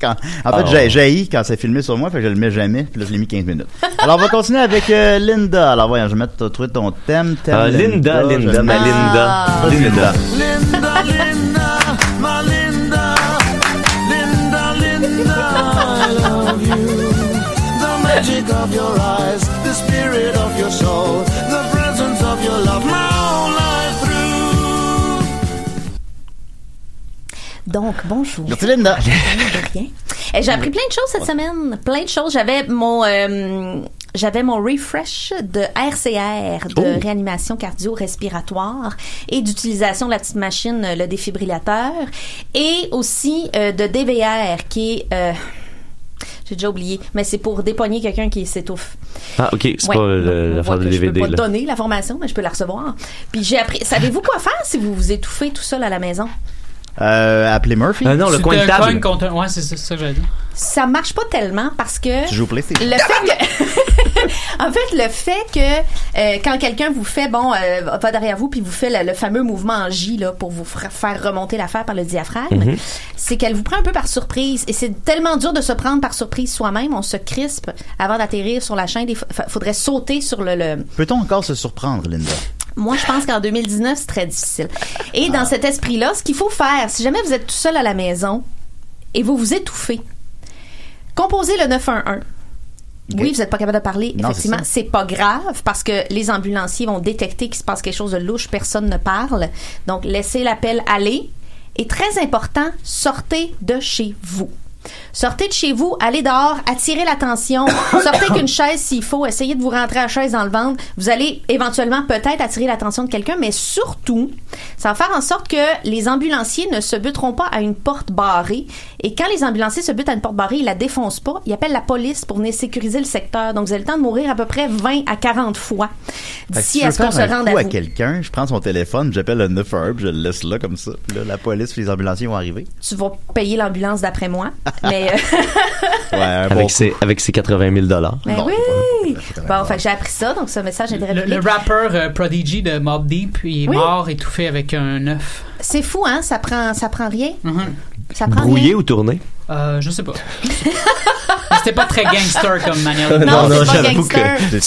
Speaker 4: Quand- en fait,
Speaker 3: Ah.
Speaker 4: j'ai jailli quand c'est filmé sur moi, fait que je le mets jamais, puis là je l'ai mis 15 minutes. Alors on va continuer avec euh, Linda. Alors voyons, je vais mettre trouvé ton thème, thème
Speaker 3: Ah, Linda, Linda, ma Linda.
Speaker 4: Vas-y, Linda.
Speaker 8: Linda, Linda, my Linda, Linda, Linda, I love you. The magic of your eyes,
Speaker 7: Donc, bonjour.
Speaker 4: Merci Linda.
Speaker 7: De rien. Eh, J'ai appris plein de choses cette semaine. Plein de choses. J'avais mon, euh, j'avais mon refresh de RCR, de
Speaker 4: Oh.
Speaker 7: réanimation cardio-respiratoire et d'utilisation de la petite machine, euh, le défibrillateur, et aussi euh, de DVR qui est, euh, j'ai déjà oublié, mais c'est pour dépogner quelqu'un qui s'étouffe.
Speaker 3: Ah, ok, c'est
Speaker 7: Ouais.
Speaker 3: pas
Speaker 7: on
Speaker 3: l'affaire de
Speaker 7: que Je
Speaker 3: DVD,
Speaker 7: peux pas donner la formation, mais je peux la recevoir. Puis j'ai appris. Savez-vous quoi faire si vous vous étouffez tout seul à la maison?
Speaker 4: Euh, appelez Murphy.
Speaker 3: Ah non, le coin de table.
Speaker 5: contre un- Ouais, c'est ça, c'est ça que j'allais dire.
Speaker 7: Ça marche pas tellement parce que
Speaker 4: Tu joues PlayStation.
Speaker 7: le fait que [laughs] en fait le fait que euh, quand quelqu'un vous fait bon euh, va derrière vous puis vous fait le, le fameux mouvement en J là pour vous faire remonter l'affaire par le diaphragme c'est qu'elle vous prend un peu par surprise et c'est tellement dur de se prendre par surprise soi-même on se crispe avant d'atterrir sur la chaîne il faudrait sauter sur le, le
Speaker 4: Peut-on encore se surprendre, Linda?
Speaker 7: Moi, je pense qu'en 2019, c'est très difficile. Et dans cet esprit-là, ce qu'il faut faire, si jamais vous êtes tout seul à la maison et vous vous étouffez, composez le 911. Oui, vous n'êtes pas capable de parler.
Speaker 4: Non,
Speaker 7: Effectivement,
Speaker 4: c'est
Speaker 7: c'est pas grave parce que les ambulanciers vont détecter qu'il se passe quelque chose de louche, personne ne parle. Donc, laissez l'appel aller. Et très important, sortez de chez vous. Sortez de chez vous, allez dehors, attirez l'attention, [coughs] sortez avec une chaise s'il faut, essayez de vous rentrer la chaise dans le ventre. Vous allez éventuellement peut-être attirer l'attention de quelqu'un, mais surtout, ça va faire en sorte que les ambulanciers ne se buteront pas à une porte barrée. Et quand les ambulanciers se butent à une porte barrée, ils la défoncent pas, ils appellent la police pour venir sécuriser le secteur. Donc vous avez le temps de mourir à peu près 20 à 40 fois d'ici
Speaker 4: si
Speaker 7: à ce qu'on se rende à
Speaker 4: à quelqu'un, je prends son téléphone, j'appelle le 911, puis je le laisse là comme ça. Puis là, la police et les ambulanciers vont arriver.
Speaker 7: Tu vas payer l'ambulance d'après moi. Mais, euh, [laughs]
Speaker 4: Ouais,
Speaker 3: Avec,
Speaker 4: bon
Speaker 3: ses, avec ses 80 000 dollars.
Speaker 7: mais
Speaker 4: Bon,
Speaker 7: oui! Bon, fait que j'ai appris ça, donc ce message est
Speaker 5: Le, le rappeur euh, Prodigy de Mob Deep, il est
Speaker 7: Oui.
Speaker 5: mort étouffé avec un œuf.
Speaker 7: C'est fou, hein? Ça prend, ça prend rien.
Speaker 5: Mhm.
Speaker 7: Ça prend
Speaker 3: Brouillé
Speaker 7: rien.
Speaker 3: ou tourné?
Speaker 5: Euh, je sais pas. Mais C'était pas très gangster comme manière de
Speaker 7: Non,
Speaker 3: Non,
Speaker 7: c'est
Speaker 3: non,
Speaker 7: pas
Speaker 3: j'avoue que
Speaker 7: gangster.
Speaker 4: C'est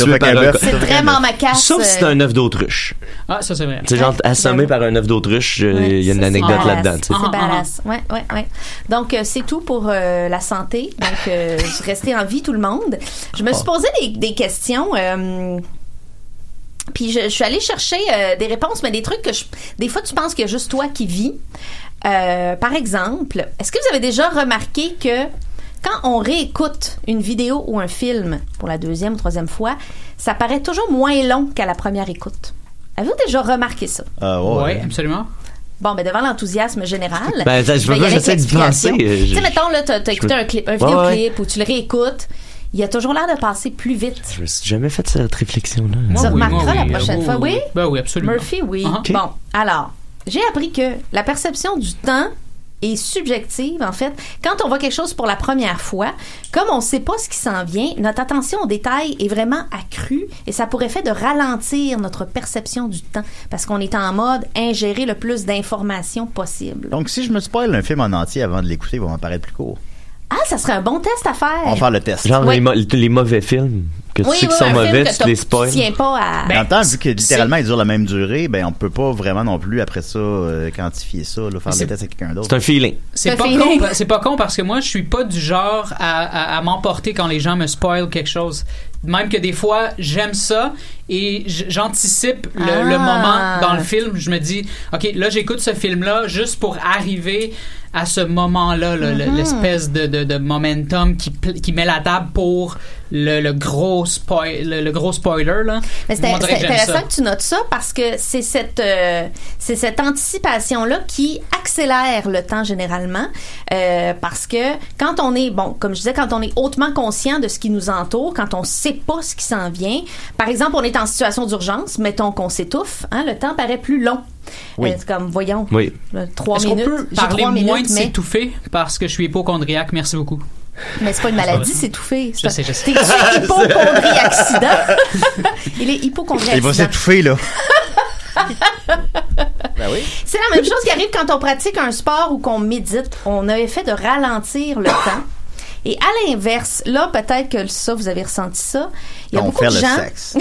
Speaker 7: C'est vraiment ma casse.
Speaker 3: Sauf si c'est un œuf d'autruche.
Speaker 5: Ah, ça c'est vrai.
Speaker 3: Sais, genre assommé par un œuf d'autruche, euh, il
Speaker 7: Ouais,
Speaker 3: y a une
Speaker 7: c'est
Speaker 3: anecdote là-dedans.
Speaker 7: C'est
Speaker 5: Ah, ah,
Speaker 7: badass. Ouais, ouais, ouais. Donc, euh, c'est tout pour euh, la santé. Donc, euh, restez en vie, tout le monde. Je me suis posé des, des questions. euh, puis je, je suis allée chercher euh, des réponses, mais des trucs que je, des fois tu penses qu'il y a juste toi qui vis. Euh, par exemple, est-ce que vous avez déjà remarqué que quand on réécoute une vidéo ou un film pour la deuxième ou troisième fois, ça paraît toujours moins long qu'à la première écoute? Avez-vous déjà remarqué ça?
Speaker 4: Ah, ouais.
Speaker 5: Ouais, absolument.
Speaker 7: Bon, ben devant l'enthousiasme général.
Speaker 3: Ben, attends, je
Speaker 7: vais
Speaker 3: j'essaie d'y penser. Je-
Speaker 7: Tu sais, mettons, là, t'as, t'as écouté un clip, un
Speaker 3: Ouais,
Speaker 7: vidéoclip
Speaker 3: ouais.
Speaker 7: ou tu le réécoutes. Il y a toujours l'air de passer plus vite.
Speaker 3: Je me suis jamais fait cette réflexion-là.
Speaker 7: Tu
Speaker 5: oui,
Speaker 7: remarqueras la
Speaker 5: oui,
Speaker 7: prochaine
Speaker 5: euh,
Speaker 7: fois, oui?
Speaker 5: Ben oui, absolument.
Speaker 7: Murphy, oui.
Speaker 5: Ah,
Speaker 3: ok.
Speaker 7: Bon, alors, j'ai appris que la perception du temps est subjective, en fait. Quand on voit quelque chose pour la première fois, comme on ne sait pas ce qui s'en vient, notre attention aux détails est vraiment accrue et ça pourrait faire de ralentir notre perception du temps parce qu'on est en mode ingérer le plus d'informations possible.
Speaker 4: Donc, si je me spoil un film en entier avant de l'écouter, il va m'apparaître plus court.
Speaker 7: Ah, ça serait un bon test à faire.
Speaker 4: On va faire le test.
Speaker 3: Genre
Speaker 7: Oui.
Speaker 3: les, mo- les mauvais films que tu
Speaker 7: Oui,
Speaker 3: sais
Speaker 7: oui,
Speaker 3: qu'ils sont
Speaker 7: un film
Speaker 3: mauvais,
Speaker 7: que
Speaker 3: tu les spoils.
Speaker 7: Tu pas à...
Speaker 5: Ben,
Speaker 4: en même temps, vu que
Speaker 5: c'est-
Speaker 4: littéralement ils durent la même durée, ben on peut pas vraiment non plus après ça euh, quantifier ça, là, faire le test avec quelqu'un d'autre.
Speaker 3: C'est un feeling.
Speaker 5: C'est pas,
Speaker 7: feeling?
Speaker 5: con, c'est pas con parce que moi, je suis pas du genre à, à- à m'emporter quand les gens me spoilent quelque chose. Même que des fois, j'aime ça et j'anticipe le,
Speaker 7: Ah.
Speaker 5: le moment dans le film. Je me dis, OK, là, j'écoute ce film-là juste pour arriver à ce moment-là, là,
Speaker 7: Mhm.
Speaker 5: l'espèce de, de, de momentum qui, qui met la table pour le, le gros, spoil, le, le gros spoiler.
Speaker 7: C'est intéressant
Speaker 5: ça.
Speaker 7: que tu notes ça parce que c'est cette euh, c'est cette anticipation là qui accélère le temps généralement euh, parce que quand on est bon comme je disais quand on est hautement conscient de ce qui nous entoure quand on sait pas ce qui s'en vient par exemple on est en situation d'urgence mettons qu'on s'étouffe hein, le temps paraît plus long
Speaker 4: Oui.
Speaker 7: Euh, c'est comme voyons
Speaker 3: Oui.
Speaker 7: trois
Speaker 5: Est-ce qu'on
Speaker 7: minutes
Speaker 5: peut
Speaker 7: j'ai
Speaker 5: parler
Speaker 7: trois
Speaker 5: moins
Speaker 7: minutes
Speaker 5: de
Speaker 7: mais,
Speaker 5: s'étouffer parce que je suis hypochondriaque? Merci beaucoup.
Speaker 7: mais c'est pas une maladie s'étouffer
Speaker 5: Je sais, je sais.
Speaker 7: t'es [laughs] il est hypochondrie
Speaker 4: Il va s'étouffer, là. [laughs] ben oui.
Speaker 7: C'est la même chose qui arrive quand on pratique un sport ou qu'on médite. On a effet de ralentir le temps. Et à l'inverse, là, peut-être que ça, vous avez ressenti ça. Il y a
Speaker 4: On
Speaker 7: beaucoup de gens. [laughs]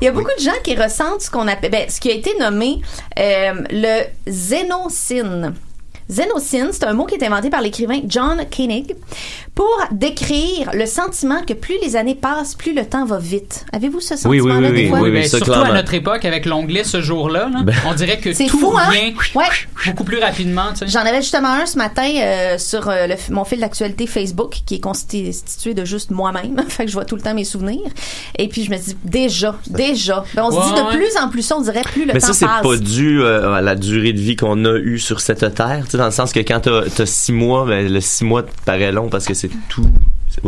Speaker 7: Il y a beaucoup de gens qui ressentent ce qu'on appelle, ben, ce qui a été nommé euh, le zénocine. Zénocine, c'est un mot qui est inventé par l'écrivain John Koenig pour décrire le sentiment que plus les années passent, plus le temps va vite. Avez-vous ce
Speaker 3: Oui, oui,
Speaker 7: sentiment-là
Speaker 3: oui,
Speaker 7: des
Speaker 3: oui,
Speaker 7: fois?
Speaker 3: oui,
Speaker 5: Ben, surtout à notre époque, avec l'onglet ce jour-là, là,
Speaker 3: Ben.
Speaker 5: on dirait que
Speaker 7: C'est
Speaker 5: tout
Speaker 7: fou, hein?
Speaker 5: vient
Speaker 7: Ouais.
Speaker 5: beaucoup plus rapidement. tu sais.
Speaker 7: J'en avais justement un ce matin euh, sur euh, le mon fil d'actualité Facebook qui est constitué de juste moi-même. [laughs] fait que je vois tout le temps mes souvenirs. Et puis je me dis déjà, déjà. Ben, on se dit de
Speaker 5: ouais.
Speaker 7: plus en plus ça, on dirait plus le
Speaker 3: Mais
Speaker 7: temps
Speaker 3: ça, c'est
Speaker 7: passe.
Speaker 3: pas dû euh, à la durée de vie qu'on a eue sur cette terre, tu sais, dans le sens que quand t'as as six mois, ben, le six mois te paraît long parce que c'est tout.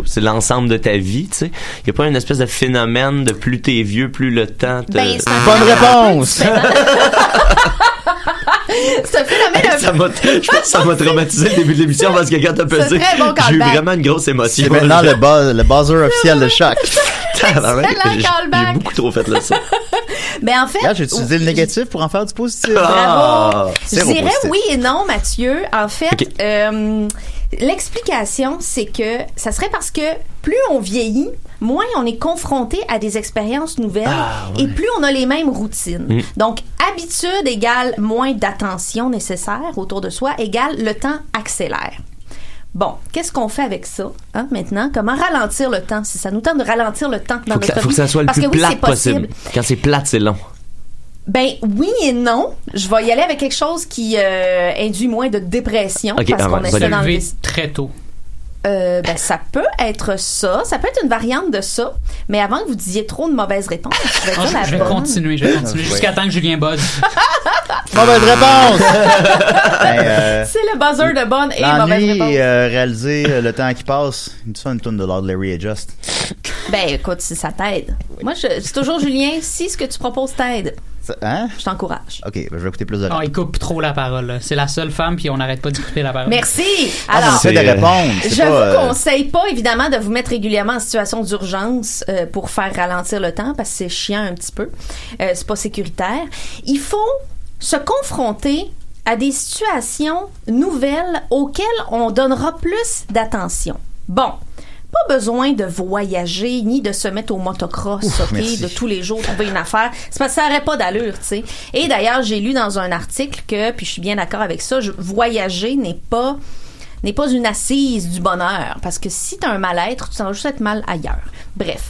Speaker 3: c'est- l'ensemble de ta vie, tu sais. Il y a pas une espèce de phénomène de plus t'es vieux, plus le temps te...
Speaker 7: Ben,
Speaker 4: Bonne réponse! [laughs]
Speaker 7: c'est un phénomène un
Speaker 3: ça m'a, je pense que ça m'a traumatisé le début de l'émission parce que quand t'as pesé,
Speaker 7: bon
Speaker 3: j'ai eu vraiment une grosse émotion.
Speaker 4: C'est maintenant le, [laughs] buzz, le buzzer officiel de choc.
Speaker 3: J'ai- beaucoup trop fait le ça.
Speaker 7: Ben en fait,
Speaker 4: Là, j'ai utilisé le négatif pour en faire du positif?
Speaker 3: Ah,
Speaker 7: Je dirais
Speaker 4: positif.
Speaker 7: oui et non, Mathieu. En fait, euh, l'explication, c'est que ça serait parce que plus on vieillit, moins on est confronté à des expériences nouvelles
Speaker 3: Ah, ouais.
Speaker 7: et plus on a les mêmes routines.
Speaker 3: Mm.
Speaker 7: Donc, habitude égale moins d'attention nécessaire autour de soi égale le temps accélère. Bon, qu'est-ce qu'on fait avec ça hein, maintenant? Comment ralentir le temps? Si ça nous tente de ralentir le temps? Dans
Speaker 3: faut que, ça,
Speaker 7: notre
Speaker 3: faut que
Speaker 7: vie.
Speaker 3: ça soit le
Speaker 7: Parce
Speaker 3: plus
Speaker 7: que oui,
Speaker 3: plate
Speaker 7: possible.
Speaker 3: possible. Quand c'est plate, c'est long.
Speaker 7: Ben oui et non. Je vais y aller avec quelque chose qui euh, induit moins de dépression
Speaker 3: Ok,
Speaker 7: parce
Speaker 3: ah
Speaker 7: qu'on essaie d'enlever.
Speaker 5: Lever très tôt.
Speaker 7: Euh, ben, ça peut être ça. Ça peut être une variante de ça. Mais avant que vous disiez trop de mauvaises réponses, je vais
Speaker 5: Non,
Speaker 7: dire
Speaker 5: je,
Speaker 7: la
Speaker 5: je vais continuer, je vais continuer jusqu'à temps que Julien buzz. [laughs]
Speaker 4: Mauvaise réponse! [laughs] Ben, euh,
Speaker 7: C'est le buzzer de bonne et mauvaise réponse.
Speaker 4: euh, réaliser euh, le temps qui passe. Une ça, une tonne de Lord Larry et Just.
Speaker 7: Ben, écoute, si ça t'aide. Moi, je, c'est toujours Julien, si ce que tu proposes t'aide,
Speaker 4: Hein?
Speaker 7: je t'encourage.
Speaker 4: Ok, ben, je vais écouter plus de
Speaker 5: Non, il coupe trop la parole. C'est la seule femme, puis on n'arrête pas d'écouter la parole.
Speaker 7: Merci!
Speaker 4: Ah,
Speaker 7: Alors,
Speaker 4: de répondre. c'est
Speaker 7: Je
Speaker 4: pas,
Speaker 7: vous
Speaker 4: euh,
Speaker 7: conseille pas, évidemment, de vous mettre régulièrement en situation d'urgence euh, pour faire ralentir le temps, parce que c'est chiant un petit peu. Euh, c'est pas sécuritaire. Il faut se confronter à des situations nouvelles auxquelles on donnera plus d'attention. Bon. Pas besoin de voyager ni de se mettre au motocross,
Speaker 4: Ouf,
Speaker 7: ok,
Speaker 4: merci.
Speaker 7: de tous les jours trouver une affaire. C'est parce que ça n'aurait pas d'allure, tu sais. Et d'ailleurs, j'ai lu dans un article que, puis je suis bien d'accord avec ça, je- voyager n'est pas n'est pas une assise du bonheur. Parce que si tu as un mal-être, tu vas juste être mal ailleurs. Bref.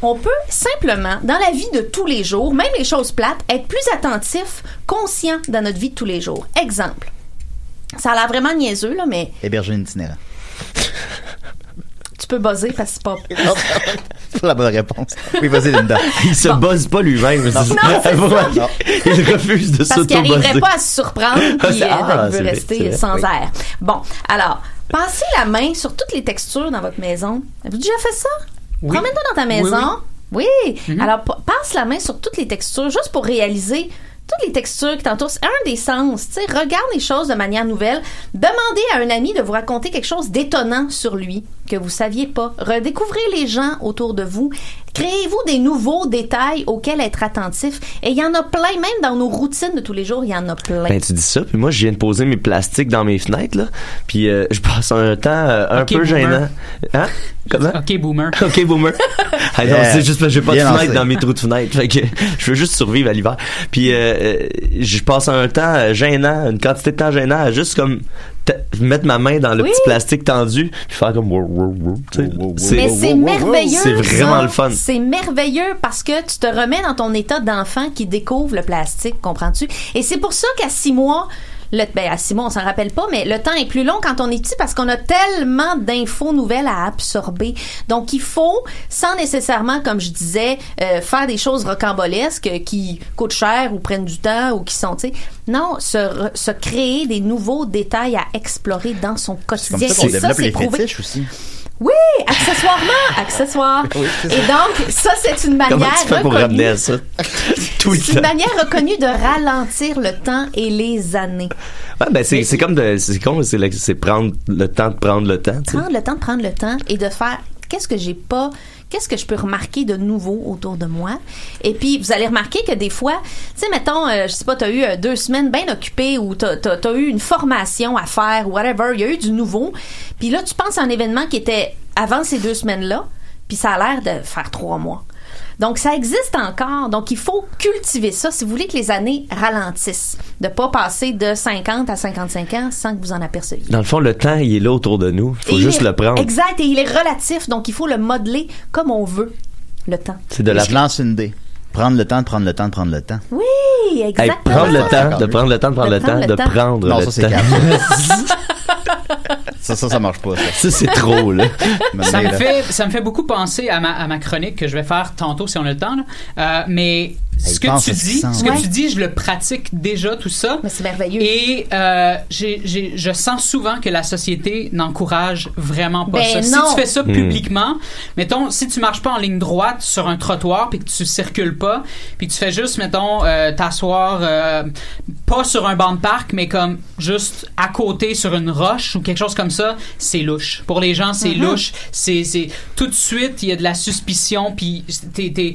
Speaker 7: On peut simplement, dans la vie de tous les jours, même les choses plates, être plus attentif, conscient dans notre vie de tous les jours. Exemple. Ça a l'air vraiment niaiseux, là, mais
Speaker 4: Héberger une itinérant.
Speaker 7: Tu peux buzzer parce que c'est pas...
Speaker 4: Pas la bonne réponse. Oui, vas-y, Linda.
Speaker 3: Il se buzz pas lui-même.
Speaker 7: Non.
Speaker 3: Il refuse de
Speaker 7: Parce qu'il n'arriverait
Speaker 3: s'auto-buzzer.
Speaker 7: pas à se surprendre [laughs] puis euh,
Speaker 3: Ah,
Speaker 7: il veut
Speaker 3: vrai,
Speaker 7: rester
Speaker 3: vrai,
Speaker 7: sans
Speaker 3: oui.
Speaker 7: air. Bon, alors, passez la main sur toutes les textures dans votre maison. Avez-vous déjà fait ça?
Speaker 5: Oui.
Speaker 7: Promène-toi dans ta
Speaker 5: Oui,
Speaker 7: maison. Oui.
Speaker 5: Mhm.
Speaker 7: Alors, pa- passe la main sur toutes les textures juste pour réaliser toutes les textures qui t'entourent. C'est un des sens. Tu sais, regarde les choses de manière nouvelle. Demandez à un ami de vous raconter quelque chose d'étonnant sur lui que vous saviez pas. Redécouvrez les gens autour de vous. Créez-vous des nouveaux détails auxquels être attentif. Et il y en a plein, même dans nos routines de tous les jours, il y en a plein.
Speaker 3: Ben, tu dis ça, puis moi, je viens de poser mes plastiques dans mes fenêtres, là. Puis euh, je passe un temps euh, un peu
Speaker 5: boomer.
Speaker 3: gênant. Hein? Comment?
Speaker 5: Ok, boomer. [laughs]
Speaker 3: OK, boomer. [laughs] Non,
Speaker 4: Yeah.
Speaker 3: c'est juste parce que j'ai pas de fenêtre
Speaker 4: lancé.
Speaker 3: dans mes trous de fenêtre. Fait que [laughs] je veux juste survivre à l'hiver. Puis euh, euh, je passe un temps euh, gênant, une quantité de temps gênant à juste comme mettre ma main dans le
Speaker 7: Oui.
Speaker 3: petit plastique tendu puis faire comme wow, wow, wow, tu sais.
Speaker 4: Wow, wow, wow.
Speaker 3: C'est-
Speaker 7: Mais c'est merveilleux.
Speaker 3: C'est vraiment
Speaker 7: ça.
Speaker 3: le fun.
Speaker 7: C'est merveilleux parce que tu te remets dans ton état d'enfant qui découvre le plastique, comprends-tu? Et c'est pour ça qu'à six mois, le, ben à six mois, on s'en rappelle pas, mais le temps est plus long quand on est petit parce qu'on a tellement d'infos nouvelles à absorber. Donc, il faut, sans nécessairement, comme je disais, euh, faire des choses rocambolesques qui coûtent cher ou prennent du temps ou qui sont, tu sais, non, se, se créer des nouveaux détails à explorer dans son
Speaker 4: C'est
Speaker 7: quotidien.
Speaker 4: ça qu'on
Speaker 7: Et ça,
Speaker 4: développe
Speaker 7: c'est
Speaker 4: les
Speaker 7: prouvé.
Speaker 4: aussi.
Speaker 7: Oui, accessoirement, accessoire. [laughs]
Speaker 4: Oui.
Speaker 7: Et donc, ça, c'est une manière
Speaker 3: Comment tu fais pour
Speaker 7: reconnue-
Speaker 3: ramener à ça? [laughs]
Speaker 7: C'est une
Speaker 3: temps.
Speaker 7: manière reconnue de ralentir le temps et les années.
Speaker 3: Ouais, ben c'est c'est comme de c'est con, c'est prendre le temps de prendre le temps.
Speaker 7: Prendre le temps de prendre le temps et de faire qu'est-ce que j'ai pas qu'est-ce que je peux remarquer de nouveau autour de moi? Et puis vous allez remarquer que des fois tu sais mettons euh, je sais pas t'as eu euh, deux semaines bien occupées ou t'as t'as eu une formation à faire ou whatever il y a eu du nouveau. Puis là tu penses à un événement qui était avant ces deux semaines là puis ça a l'air de faire trois mois donc ça existe encore. Donc il faut cultiver ça si vous voulez que les années ralentissent, de pas passer de 50 à 55 ans sans que vous en aperceviez.
Speaker 3: Dans le fond, le temps, il est là autour de nous. Faut
Speaker 7: Et il
Speaker 3: juste
Speaker 7: est-
Speaker 3: le prendre.
Speaker 7: Exact, et il est relatif, donc il faut le modeler comme on veut, le temps.
Speaker 3: C'est de la
Speaker 4: Je lance une dé. Prendre le temps de prendre le temps de prendre le temps.
Speaker 7: Oui,
Speaker 3: Hey,
Speaker 7: exactement.
Speaker 3: prendre le temps, de prendre le temps de prendre le temps,
Speaker 7: prendre le
Speaker 3: de
Speaker 7: temps.
Speaker 3: prendre
Speaker 4: Non,
Speaker 3: le
Speaker 4: ça, c'est
Speaker 3: temps. [laughs] [laughs]
Speaker 4: ça, ça, ça marche pas, ça.
Speaker 3: Ça, c'est trop, là. [laughs]
Speaker 5: Ça me, fait, ça me fait beaucoup penser à ma, à ma chronique que je vais faire tantôt si on a le temps. là. Euh, mais ce que tu dis, ce que
Speaker 7: Ouais.
Speaker 5: tu dis, je le pratique déjà tout ça.
Speaker 7: Mais c'est merveilleux.
Speaker 5: Et euh, j'ai- j'ai- je sens souvent que la société n'encourage vraiment pas
Speaker 7: Ben
Speaker 5: ça.
Speaker 7: non.
Speaker 5: Si tu fais ça
Speaker 3: Hmm.
Speaker 5: publiquement, mettons, si tu marches pas en ligne droite sur un trottoir puis que tu circules pas, puis que tu fais juste, mettons, euh, t'asseoir euh, pas sur un banc de parc, mais comme juste à côté sur une roche ou quelque chose comme ça, c'est louche. Pour les gens, c'est
Speaker 7: Mm-hmm.
Speaker 5: louche. C'est c'est- tout de suite, il y a de la suspicion, puis t'es-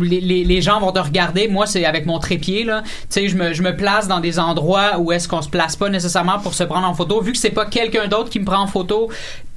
Speaker 5: les, les, les gens vont te regarder. Moi, c'est avec mon trépied là. Tu sais, je me, je me place dans des endroits où est-ce qu'on se place pas nécessairement pour se prendre en photo, vu que c'est pas quelqu'un d'autre qui me prend en photo.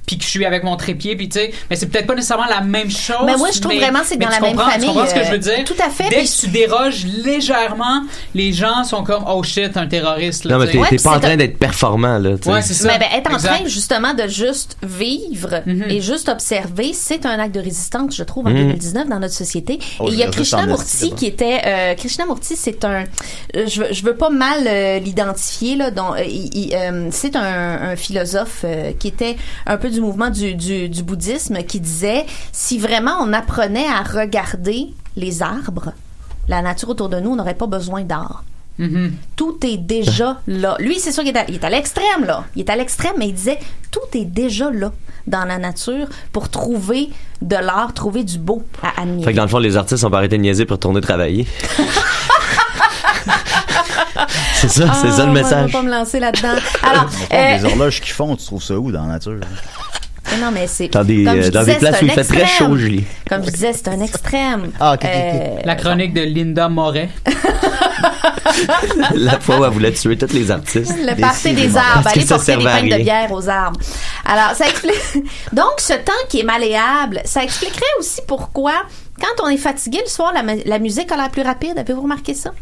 Speaker 5: Puis que je suis avec mon trépied, puis tu sais, mais c'est peut-être pas nécessairement la même chose.
Speaker 7: Mais moi, je trouve vraiment que c'est
Speaker 5: mais
Speaker 7: dans la même famille,
Speaker 5: Tu comprends ce que je
Speaker 7: euh,
Speaker 5: veux dire?
Speaker 7: tout à fait,
Speaker 5: Dès que tu déroges légèrement, les gens sont comme oh shit, un terroriste. Là,
Speaker 3: Non, mais
Speaker 5: tu
Speaker 3: t'es.
Speaker 7: Ouais,
Speaker 3: pas en train d'être performant, là. tu sais.
Speaker 5: Ouais, c'est ça.
Speaker 7: Mais ben, être en
Speaker 5: Exact.
Speaker 7: train justement de juste vivre
Speaker 5: Mhm.
Speaker 7: et juste observer, c'est un acte de résistance, je trouve, en
Speaker 3: Mhm.
Speaker 7: 2019 dans notre société.
Speaker 4: Oh,
Speaker 7: et il y a
Speaker 4: en
Speaker 7: Krishnamurti qui était... Euh, Krishnamurti, c'est un... euh, je, veux, je veux pas mal euh, l'identifier, là. euh, euh, c'est un, un philosophe euh, qui était un peu du du mouvement du, du, du bouddhisme qui disait si vraiment on apprenait à regarder les arbres, la nature autour de nous, on n'aurait pas besoin d'art.
Speaker 5: Mhm.
Speaker 7: Tout est déjà là. Lui, c'est sûr qu'il est à, l'extrême, là. Il est à l'extrême, mais il disait tout est déjà là dans la nature pour trouver de l'art, trouver du beau à
Speaker 3: Fait
Speaker 7: admirer.
Speaker 3: que dans le fond, les artistes ont pas arrêté de niaiser pour retourner travailler. [laughs] c'est ça, c'est ça
Speaker 7: Ah,
Speaker 3: le
Speaker 7: va-
Speaker 3: message.
Speaker 7: On va pas me lancer là-dedans. Alors, euh,
Speaker 4: les horloges qui font, tu trouves ça où dans la nature?
Speaker 7: Non, mais c'est
Speaker 3: Dans des,
Speaker 7: comme je
Speaker 3: euh, dans
Speaker 7: disais,
Speaker 3: des places où il fait très chaud, Julie.
Speaker 7: Comme je disais, c'est un extrême.
Speaker 4: Ah, ok, ok, ok.
Speaker 7: Euh,
Speaker 5: La chronique de Linda Moret. [laughs]
Speaker 3: La fois où elle voulait tuer tous les artistes.
Speaker 7: Le
Speaker 4: cils,
Speaker 7: des arbres, aller porter des pintes de bière aux arbres. Alors, ça explique. [laughs] Donc, ce temps qui est malléable, ça expliquerait aussi pourquoi, quand on est fatigué le soir, la, la musique a l'air plus rapide. Avez-vous remarqué ça?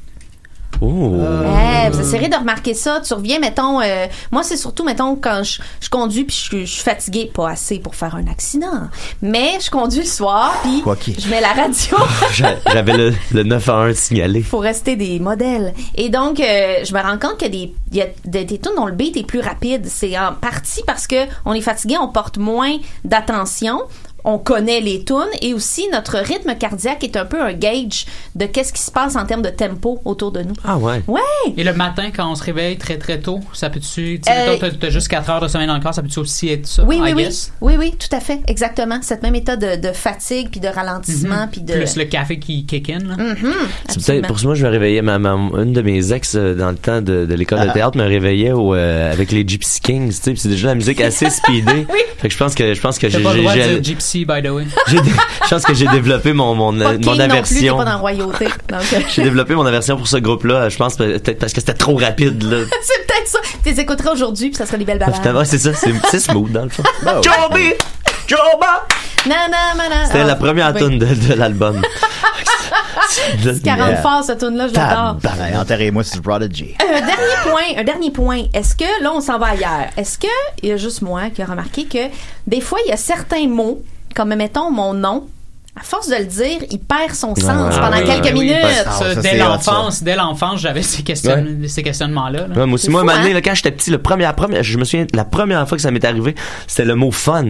Speaker 3: Oh.
Speaker 7: Ouais, vous essayerez de remarquer ça. Tu reviens, mettons, euh, moi, c'est surtout, mettons, quand je, je conduis puis je, suis- je suis fatiguée, pas assez pour faire un accident, mais je conduis le soir puis je mets la radio. [laughs]
Speaker 3: J'a- J'avais le, le 9 à 1 signalé.
Speaker 7: faut rester des modèles. Et donc, euh, je me rends compte qu'il y a des, il y a des, des tunes dont le beat est plus rapide. C'est en partie parce que on est fatigué, on porte moins d'attention. On connaît les tunes et aussi notre rythme cardiaque est un peu un gauge de qu'est-ce qui se passe en termes de tempo autour de nous.
Speaker 3: Ah ouais.
Speaker 7: Ouais.
Speaker 5: Et le matin, quand on se réveille très très tôt, ça peut-tu. Tu
Speaker 7: Euh,
Speaker 5: t'as- t'as juste 4 heures de sommeil dans le corps, ça peut-tu aussi être ça?
Speaker 7: Oui, oui,
Speaker 5: I
Speaker 7: oui.
Speaker 5: guess?
Speaker 7: Oui, oui, tout à fait. Exactement. Cette même état de, de fatigue puis de ralentissement puis de.
Speaker 5: Plus le café qui kick in. là.
Speaker 3: Peut-être
Speaker 7: absolument.
Speaker 3: pour ça moi je me réveillais ma, ma- une de mes ex euh, dans le temps de, de l'école de théâtre me réveillait au, euh, avec les Gypsy Kings tu sais puis c'est déjà la musique [laughs] assez speedée fait que je pense que je pense que j'ai
Speaker 5: by the way.
Speaker 3: j'ai dé- je pense que j'ai développé mon mon,
Speaker 7: Pas
Speaker 3: mon
Speaker 7: King non plus, t'es
Speaker 3: aversion
Speaker 7: pas dans royauté. Euh,
Speaker 3: j'ai développé mon aversion pour ce groupe là je pense peut-être parce que c'était trop rapide là [laughs]
Speaker 7: c'est peut-être ça. Tu les écouteras aujourd'hui puis ça sera des belles balades.
Speaker 3: C'est ça c'est c'est smooth dans le fond [laughs]
Speaker 4: ouais.
Speaker 3: Joby Joba
Speaker 7: Non, non, non, non.
Speaker 3: c'était
Speaker 7: Ah,
Speaker 3: la première
Speaker 7: oui.
Speaker 3: tune de, de l'album
Speaker 7: 40
Speaker 4: Yeah.
Speaker 7: forts, cette tune là je l'adore.
Speaker 4: Enterrez-moi sur Prodigy.
Speaker 7: Un dernier point, un dernier point. Est-ce que, là, on s'en va ailleurs. Est-ce que, il y a juste moi qui a remarqué que, des fois, il y a certains mots, comme, mettons, mon nom, à force de le dire, il perd son sens
Speaker 3: Ah,
Speaker 7: pendant
Speaker 5: oui,
Speaker 7: quelques
Speaker 5: oui,
Speaker 7: minutes.
Speaker 5: Ça,
Speaker 4: ça,
Speaker 5: dès l'enfance, dès l'enfance, j'avais ces, questionne- ces questionnements-là. là.
Speaker 3: Ouais, moi aussi, moi,
Speaker 7: fou,
Speaker 3: un moment donné,
Speaker 7: hein?
Speaker 3: là, quand j'étais petit, le premier, la première, je me souviens, la première fois que ça m'est arrivé, c'était le mot fun.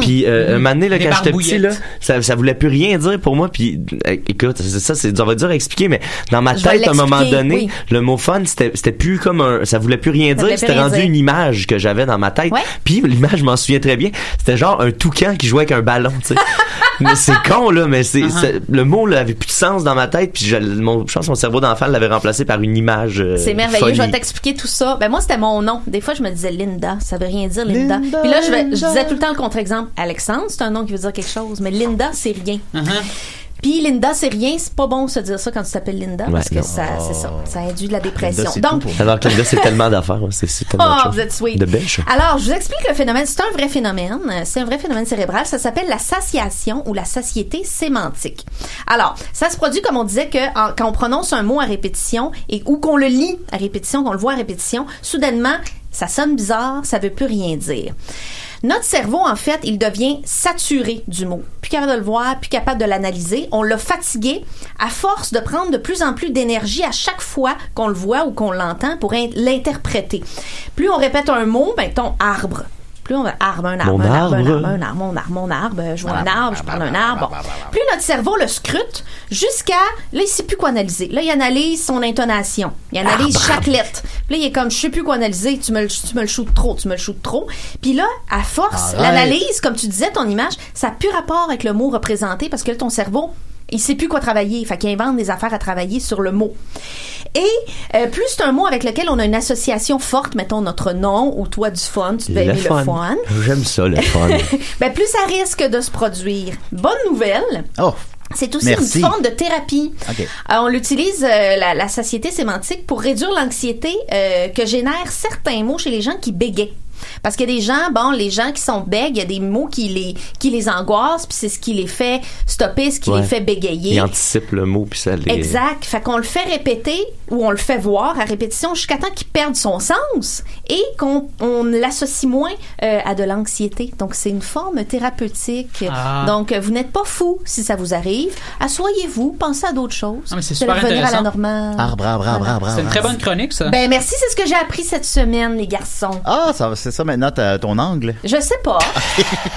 Speaker 3: Puis, euh, un moment donné, là, quand j'étais petit, là, ça, ça voulait plus rien dire pour moi. Puis, euh, écoute, ça, c'est, ça va dur à expliquer, mais dans ma
Speaker 7: Je
Speaker 3: tête, à un moment donné,
Speaker 7: oui.
Speaker 3: le mot fun, c'était, c'était plus comme un, ça voulait plus rien
Speaker 7: Ça
Speaker 3: dire, c'était rendu
Speaker 7: dire.
Speaker 3: une image que j'avais dans ma tête.
Speaker 7: Ouais.
Speaker 3: Puis, l'image, je m'en souviens très bien. C'était genre un toucan qui jouait avec un ballon, tu sais. [laughs] mais c'est con, là, mais c'est,
Speaker 7: Uh-huh.
Speaker 3: c'est- le mot, là, avait plus de sens dans ma tête. Puis, je, mon, je pense que mon cerveau d'enfant l'avait remplacé par une image. euh,
Speaker 7: C'est merveilleux. Je vais t'expliquer tout ça. Ben moi, c'était mon nom. Des fois, je me disais Linda. Ça veut rien dire, Linda.
Speaker 4: Linda,
Speaker 7: Puis là, je, vais- je
Speaker 4: Linda.
Speaker 7: disais tout le temps le contre-exemple. Alexandre, c'est un nom qui veut dire quelque chose. Mais Linda, c'est rien.
Speaker 5: Uh-huh.
Speaker 7: Puis Linda, c'est rien. C'est pas bon de se dire ça quand tu t'appelles Linda.
Speaker 3: Ouais,
Speaker 7: parce que
Speaker 3: non.
Speaker 7: ça, c'est ça. Ça induit de la dépression.
Speaker 4: Linda, c'est
Speaker 7: Donc,
Speaker 3: Alors que là, c'est tellement d'affaires, c'est, c'est tellement
Speaker 7: Oh, vous êtes sweet.
Speaker 3: De belles choses.
Speaker 7: Alors, je vous explique le phénomène. C'est un vrai phénomène. C'est un vrai phénomène cérébral. Ça s'appelle la satiation ou la satiété sémantique. Alors, ça se produit, comme on disait, que en- quand on prononce un mot à répétition et ou qu'on le lit à répétition, qu'on le voit à répétition, soudainement, ça sonne bizarre, ça veut plus rien dire. Notre cerveau, en fait, il devient saturé du mot. Plus capable de le voir, plus capable de l'analyser. On l'a fatigué à force de prendre de plus en plus d'énergie à chaque fois qu'on le voit ou qu'on l'entend pour in- l'interpréter. Plus on répète un mot, ben, ton arbre. Plus on va arbre, un arbre,
Speaker 3: Mon
Speaker 7: un arbre, un
Speaker 3: arbre.
Speaker 7: arbre, un arbre, mon arbre, mon arbre, je vois un arbre, je parle d'un arbre. Bon. Plus notre cerveau le scrute jusqu'à, là, il sait plus quoi analyser. Là, il analyse son intonation. Il analyse chaque lettre. Puis là, il est comme, je sais plus quoi analyser, tu me, le- tu me le shootes trop, tu me le shootes trop. Puis là, à force, l'analyse, comme tu disais, ton image, ça n'a plus rapport avec le mot représenté parce que là, ton cerveau, il sait plus quoi travailler. Fait qu'il invente des affaires à travailler sur le mot. Et euh, plus c'est un mot avec lequel on a une association forte, mettons notre nom ou toi du fun, tu devais
Speaker 3: Le fun.
Speaker 7: le fun,
Speaker 3: J'aime ça, le fun. [laughs]
Speaker 7: ben plus ça risque de se produire. Bonne nouvelle,
Speaker 4: Oh,
Speaker 7: c'est aussi
Speaker 4: Merci.
Speaker 7: une forme de thérapie. Euh, on l'utilise, euh, la, la satiété sémantique, pour réduire l'anxiété euh, que génèrent certains mots chez les gens qui bégayent. Parce qu'il y a des gens, bon, les gens qui sont bègues, il y a des mots qui les, qui les angoissent, puis c'est ce qui les fait stopper, ce qui
Speaker 3: Ouais.
Speaker 7: les fait bégayer.
Speaker 3: Il anticipe le mot, puis ça les...
Speaker 7: Exact. Fait qu'on le fait répéter ou on le fait voir à répétition jusqu'à temps qu'il perde son sens et qu'on on l'associe moins euh, à de l'anxiété. Donc, c'est une forme thérapeutique.
Speaker 5: Ah.
Speaker 7: Donc, vous n'êtes pas fou si ça vous arrive. Assoyez-vous, pensez à d'autres choses.
Speaker 5: Ah, mais c'est super
Speaker 7: revenir à la normale.
Speaker 4: arbre, arbre, arbre,
Speaker 7: Voilà.
Speaker 4: arbre.
Speaker 5: C'est une
Speaker 4: arbre.
Speaker 5: très bonne chronique, ça.
Speaker 7: Ben, merci, c'est ce que j'ai appris cette semaine, les garçons.
Speaker 4: Ah, ça, c'est ça. Mais maintenant ta- ton angle?
Speaker 7: Je sais pas.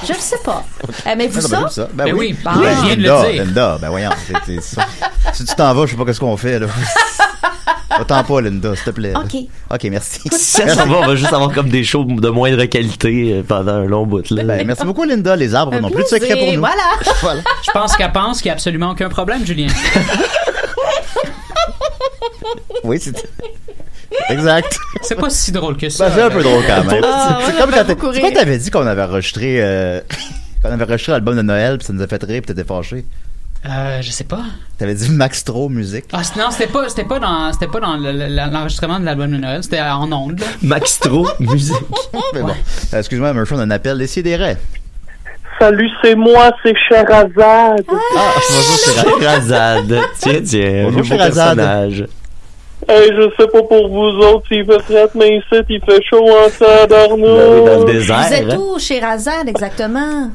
Speaker 7: je le sais pas. [laughs] Euh, mais vous
Speaker 4: Ah, ben,
Speaker 7: ça?
Speaker 4: Ben,
Speaker 5: Ben
Speaker 4: oui.
Speaker 5: oui,
Speaker 7: Bon.
Speaker 5: je viens de
Speaker 4: Linda,
Speaker 5: le dire.
Speaker 4: Linda, ben voyons. c'est- c'est ça. si tu t'en vas, je sais pas qu'est-ce qu'on fait, là. [laughs] Autant pas, Linda, s'il te plaît. là.
Speaker 7: OK.
Speaker 4: OK, merci.
Speaker 3: Si [laughs] ça s'en va, on va juste avoir comme des shows de moindre qualité euh, pendant un long bout. Là.
Speaker 4: Ben, merci beaucoup, Linda. Les arbres
Speaker 7: Un
Speaker 4: n'ont plus de secret
Speaker 7: plaisir,
Speaker 4: pour nous.
Speaker 7: Voilà.
Speaker 4: Voilà.
Speaker 5: Je pense qu'elle pense qu'il n'y a absolument aucun problème, Julien.
Speaker 4: Oui, c'est. Exact.
Speaker 5: C'est pas si drôle que ça.
Speaker 4: Ben, c'est un peu drôle quand même.
Speaker 7: Ah,
Speaker 4: c'est
Speaker 7: ouais,
Speaker 4: comme quand c'est
Speaker 7: rire.
Speaker 4: t'avais dit qu'on avait enregistré. euh, qu'on avait enregistré l'album de Noël, puis ça nous a fait rire, puis t'étais fâché.
Speaker 5: Euh, je sais pas.
Speaker 4: T'avais dit Max Tro musique.
Speaker 5: Ah, non, c'était pas, c'était pas dans, c'était pas dans le- le- l'enregistrement de l'album de Noël. C'était en ondes. là.
Speaker 3: Max Tro, musique. [laughs]
Speaker 4: Mais bon. Euh, Excuse-moi, Murphy, on a un appel. Décidérez.
Speaker 9: Salut, c'est moi, c'est Sherazade.
Speaker 4: Ah, bonjour, c'est Ra-
Speaker 3: Sherazade. Tiens, tiens,
Speaker 4: Bonjour,
Speaker 3: personnage.
Speaker 9: Hey, je sais pas pour vous autres s'il fait fret, mais ici, il fait chaud en
Speaker 3: oui, dans le
Speaker 9: tabarnouche.
Speaker 7: Vous
Speaker 3: désert.
Speaker 7: êtes
Speaker 3: hein?
Speaker 7: où, chez Razad, exactement?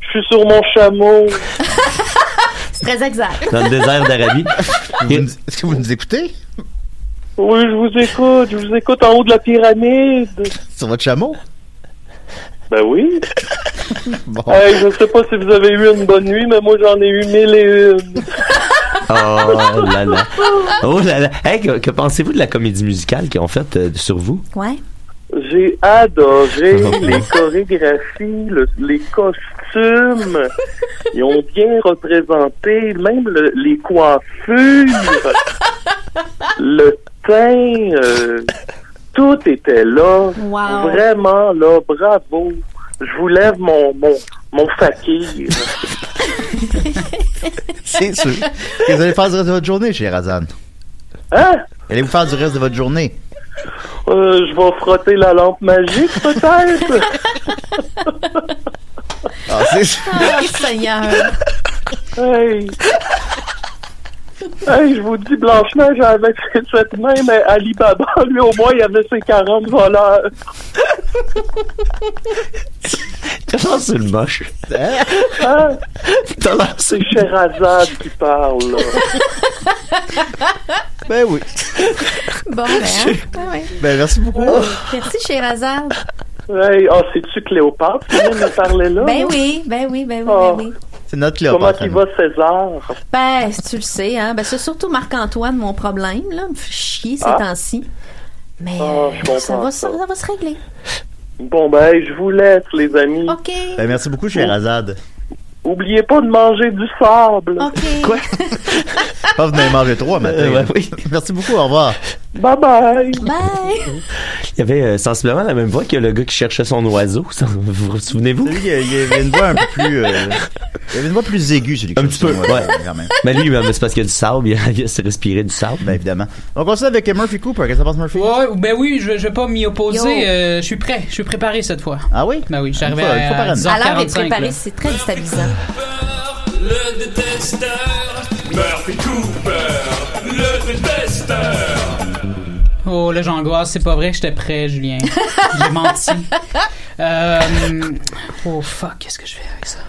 Speaker 9: Je suis sur mon chameau. [laughs]
Speaker 7: C'est très exact.
Speaker 3: Dans le désert d'Arabie.
Speaker 4: Est-ce que vous nous écoutez?
Speaker 9: Oui, je vous écoute. Je vous écoute en haut de la pyramide.
Speaker 4: sur votre chameau?
Speaker 9: Ben oui. [laughs]
Speaker 4: Bon.
Speaker 9: Hey, je sais pas si vous avez eu une bonne nuit, mais moi, j'en ai eu mille et une. [laughs]
Speaker 3: Oh là là. Oh là là. Hey, que, que pensez-vous de la comédie musicale qu'ils ont faite euh, sur vous?
Speaker 7: Ouais.
Speaker 9: J'ai adoré les chorégraphies, le- les costumes. Ils ont bien représenté, même le- les coiffures, le teint, euh, tout était là.
Speaker 7: Wow.
Speaker 9: Vraiment là, bravo. Je vous lève mon mon mon fakir. [laughs] [laughs]
Speaker 4: C'est sûr. Qu'est-ce que vous allez faire du reste de votre journée, chez Razan?
Speaker 9: Hein?
Speaker 4: Allez-vous faire du reste de votre journée?
Speaker 9: Euh, je vais frotter la lampe magique peut-être.
Speaker 4: Ah, c'est
Speaker 7: Ah, Seigneur.
Speaker 9: Hey! Hey, je vous dis, Blanche-Neige sept mains, mais Alibaba, lui, au moins, il avait ses 40 voleurs. [laughs]
Speaker 3: T'as lancé le moche.
Speaker 9: Hein?
Speaker 3: T'as lancé
Speaker 9: C'est Sherazade qui parle, là. [laughs]
Speaker 4: Ben oui.
Speaker 7: Bon, ben, hein? Ah ouais.
Speaker 4: Ben, merci beaucoup.
Speaker 7: Merci, chez Razad.
Speaker 9: Hey, ah, c'est-tu Cléopâtre qui vient me parler là?
Speaker 7: Ben oui, ben oui, ben oui,
Speaker 9: Ah.
Speaker 7: ben oui.
Speaker 4: C'est notre
Speaker 9: Comment
Speaker 4: Cléopâtre.
Speaker 9: il va, César?
Speaker 7: Ben, tu le sais, hein. Ben, c'est surtout Marc-Antoine, mon problème, là. Me fait chier ces
Speaker 9: Ah.
Speaker 7: temps-ci. Mais
Speaker 9: Ah,
Speaker 7: euh, ça, va,
Speaker 9: ça.
Speaker 7: ça, ça va se régler.
Speaker 9: Bon, ben, je vous laisse, les amis.
Speaker 7: OK.
Speaker 4: Ben, merci beaucoup, chez Razad.
Speaker 9: Oubliez pas de manger du sable.
Speaker 7: OK.
Speaker 3: Quoi? [laughs]
Speaker 4: Pas vous en avez mangé trois matin.
Speaker 3: Euh, ouais, oui.
Speaker 4: Merci beaucoup, au revoir.
Speaker 9: Bye bye.
Speaker 7: Bye.
Speaker 3: Il y avait euh, sensiblement la même voix que le gars qui cherchait son oiseau. Vous vous souvenez-vous?
Speaker 4: Il avait une voix un peu plus. euh, il avait une voix plus aiguë, celui qui
Speaker 3: Un petit peu, ouais.
Speaker 4: quand même.
Speaker 3: Mais lui, c'est parce qu'il y a du sable. Il a, il s'est respiré du sable.
Speaker 4: Ben, évidemment. On continue avec Murphy Cooper. Qu'est-ce que ça passe, Murphy?
Speaker 5: Ouais, ben oui, je, je vais pas m'y opposer. euh, je suis prêt. Je suis préparé cette fois.
Speaker 4: Ah oui?
Speaker 5: Ben oui,
Speaker 4: par
Speaker 5: à,
Speaker 4: année.
Speaker 5: à
Speaker 7: À l'heure d'être
Speaker 5: 10h45.
Speaker 7: préparé, c'est très déstabilisant.
Speaker 8: Le détesteur, Murphy Cooper, le détesteur.
Speaker 5: Oh, là, j'angoisse. C'est pas vrai que j'étais prêt, Julien. [laughs] J'ai menti. Euh, oh, fuck. Qu'est-ce que je fais avec ça?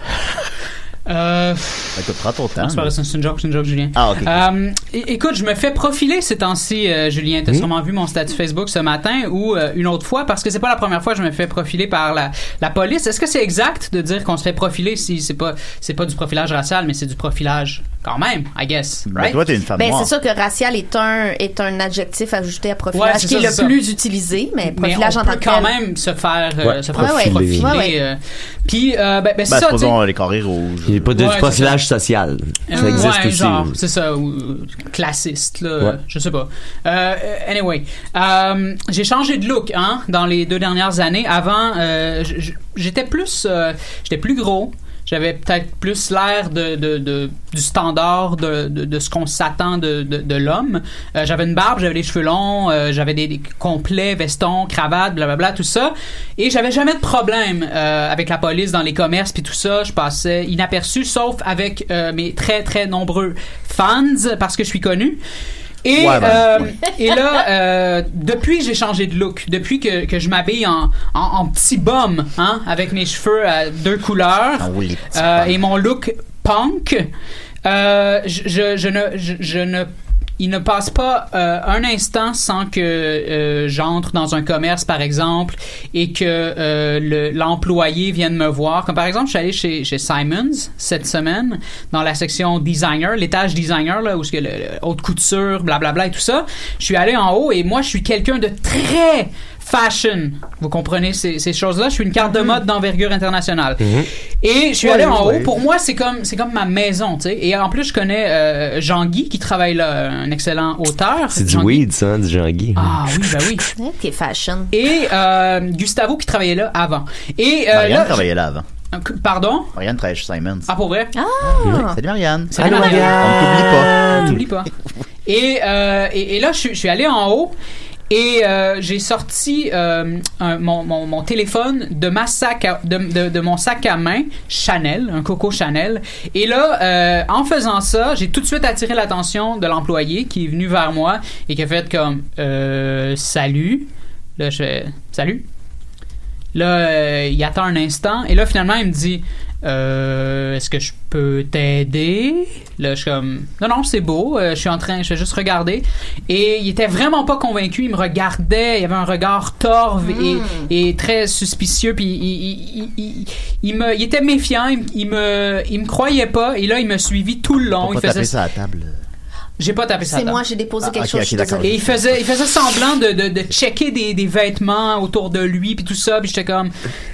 Speaker 5: Euh,
Speaker 4: écoute, prends ton temps.
Speaker 5: c'est pas vrai, c'est une joke, c'est une joke, Julien.
Speaker 4: Ah, ok.
Speaker 5: Euh, écoute, je me fais profiler ces temps-ci, euh, Julien. T'as sûrement vu mon statut Facebook ce matin ou euh, une autre fois, parce que c'est pas la première fois que je me fais profiler par la, la police. Est-ce que c'est exact de dire qu'on se fait profiler si c'est pas c'est pas du profilage racial, mais c'est du profilage quand même, I guess, right?
Speaker 4: toi, t'es une femme
Speaker 7: Ben, c'est sûr que racial est un, est un adjectif ajouté à
Speaker 5: Ouais,
Speaker 7: profilage
Speaker 5: c'est
Speaker 7: qui
Speaker 5: ça,
Speaker 7: est le
Speaker 5: c'est ça.
Speaker 7: plus utilisé, mais
Speaker 5: mais
Speaker 7: profilage
Speaker 5: on
Speaker 7: en tant
Speaker 5: peut
Speaker 7: que
Speaker 5: quand
Speaker 7: tel.
Speaker 5: même se faire, euh,
Speaker 3: Ouais,
Speaker 5: se faire
Speaker 7: profiler.
Speaker 5: profiler.
Speaker 7: Ouais, ouais.
Speaker 5: euh. Puis, euh, ben, ben, c'est
Speaker 4: Ben,
Speaker 5: ça,
Speaker 4: supposons les carrés rouges.
Speaker 3: A pas de
Speaker 5: Ouais,
Speaker 3: du profilage social. Ça existe
Speaker 5: ouais,
Speaker 3: aussi.
Speaker 5: c'est ça, ou euh, classiste, là,
Speaker 3: Ouais.
Speaker 5: je sais pas. Euh, anyway, euh, j'ai changé de look, hein, dans les deux dernières années. Avant, euh, j'étais plus, j'étais plus gros. J'avais peut-être plus l'air de, de, de- du standard de, de, de ce qu'on s'attend de, de, de l'homme. Euh, j'avais une barbe, j'avais les cheveux longs, euh, j'avais des, des complets, vestons, cravates, blablabla, tout ça. Et j'avais jamais de problème euh, avec la police dans les commerces puis tout ça. Je passais inaperçu, sauf avec euh, mes très très nombreux fans parce que je suis connu. Et,
Speaker 4: Ouais, ben,
Speaker 5: euh,
Speaker 4: ouais. [laughs]
Speaker 5: et là, euh, depuis que j'ai changé de look, depuis que, que je m'habille en, en, en petit bum, hein, avec mes cheveux à deux couleurs,
Speaker 4: Ah oui,
Speaker 5: euh, et mon look punk, euh, je, je, je ne, je, je ne il ne passe pas euh, un instant sans que euh, j'entre dans un commerce, par exemple, et que euh, le- l'employé vienne me voir. Comme par exemple, je suis allé chez, Simons cette semaine, dans la section designer, l'étage designer, là, où ce que le, haute couture, blablabla et tout ça. Je suis allé en haut et moi, je suis quelqu'un de très fashion. Vous comprenez ces, ces choses-là? Je suis une carte de mode d'envergure internationale. Et je suis allé en haut. Pour moi, c'est comme, c'est comme ma maison, tu sais. Et en plus, je connais euh, Jean-Guy qui travaille là, un excellent auteur.
Speaker 3: C'est du
Speaker 5: Jean-Guy.
Speaker 3: weed, ça, hein, du Jean-Guy.
Speaker 5: Ah oui, ben oui.
Speaker 7: T'es fashion.
Speaker 5: Et euh, Gustavo qui travaillait là avant. Et euh,
Speaker 4: Marianne
Speaker 5: là,
Speaker 4: travaillait là avant.
Speaker 5: je- Pardon?
Speaker 4: Marianne travaillait chez Simons.
Speaker 5: Ah, pour vrai?
Speaker 7: Ah!
Speaker 4: Salut Marianne.
Speaker 5: Salut,
Speaker 4: On
Speaker 5: Marianne.
Speaker 4: t'oublie pas.
Speaker 5: T'oublies pas. Et, euh, et, et là, je, suis- je suis allé en haut et euh, j'ai sorti euh, mon, téléphone de ma sac à- de, de, mon sac à main Chanel, un Coco Chanel. Et là, euh, en faisant ça, j'ai tout de suite attiré l'attention de l'employé qui est venu vers moi et qui a fait comme salut. Là, je salut. Là, il attend un instant et là, finalement, il me dit euh, Est-ce que je peux t'aider? Là, je suis comme Non, non, c'est beau. euh, je suis en train, je vais juste regarder. Et il était vraiment pas convaincu. Il me regardait. Il avait un regard torve et, et très suspicieux. Puis il, il, il, il- il me, il était méfiant. Il, il me, il me croyait pas. Et là, il me suivi tout le long.
Speaker 4: Faut
Speaker 5: Il
Speaker 4: pas
Speaker 5: faisait.
Speaker 4: ça à la table.
Speaker 5: J'ai pas tapé ça.
Speaker 7: C'est moi, j'ai déposé
Speaker 4: Ah,
Speaker 7: quelque chose.
Speaker 5: Et il faisait, il faisait semblant de, de, de checker des, des vêtements autour de lui puis tout ça puis j'étais comme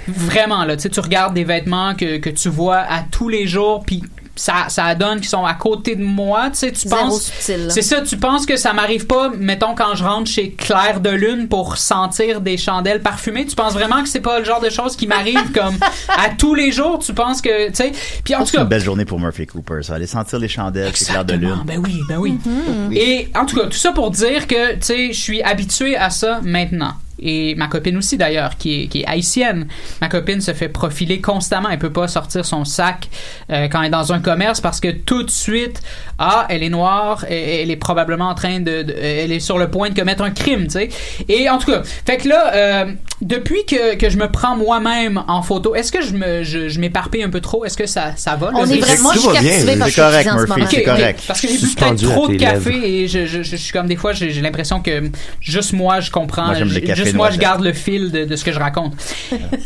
Speaker 5: vraiment là tu sais tu regardes des vêtements que, que tu vois à tous les jours puis ça, ça donne qu'ils sont à côté de moi tu sais tu
Speaker 7: Zéro
Speaker 5: penses c'est ça tu penses que ça m'arrive pas mettons quand je rentre chez Claire de Lune pour sentir des chandelles parfumées? Tu penses vraiment que c'est pas le genre de choses qui m'arrive [laughs] comme à tous les jours? Tu penses que tu sais? Puis en tout
Speaker 4: C'est
Speaker 5: cas
Speaker 4: une belle journée pour Murphy Cooper. Ça aller sentir les chandelles, c'est clair de lune.
Speaker 5: Ben oui, ben oui.
Speaker 7: Mm-hmm.
Speaker 5: Et en tout cas, tout ça pour dire que, tu sais, je suis habitué à ça maintenant. Et ma copine aussi d'ailleurs, qui est, qui est haïtienne. Ma copine se fait profiler constamment. Elle peut pas sortir son sac euh, quand elle est dans un commerce parce que tout de suite, ah, elle est noire, et- elle est probablement en train de, de- elle est sur le point de commettre un crime, tu sais. Et en tout cas, fait que là, euh, depuis que, que je me prends moi-même en photo, est-ce que je me, je, je m'éparpille un peu trop? Est-ce que ça, ça va là?
Speaker 7: On est vraiment, moi, je suis captivée par
Speaker 4: correct,
Speaker 7: en ce
Speaker 4: Murphy,
Speaker 7: moment.
Speaker 4: c'est
Speaker 5: Ok, ok.
Speaker 4: correct.
Speaker 5: Parce que j'ai bu peut-être trop de café
Speaker 3: lèvres.
Speaker 5: et je, je, je, je suis comme des fois, j'ai j'ai l'impression que juste moi, je comprends.
Speaker 4: Moi,
Speaker 5: juste moi, je garde le fil de, de ce que je raconte.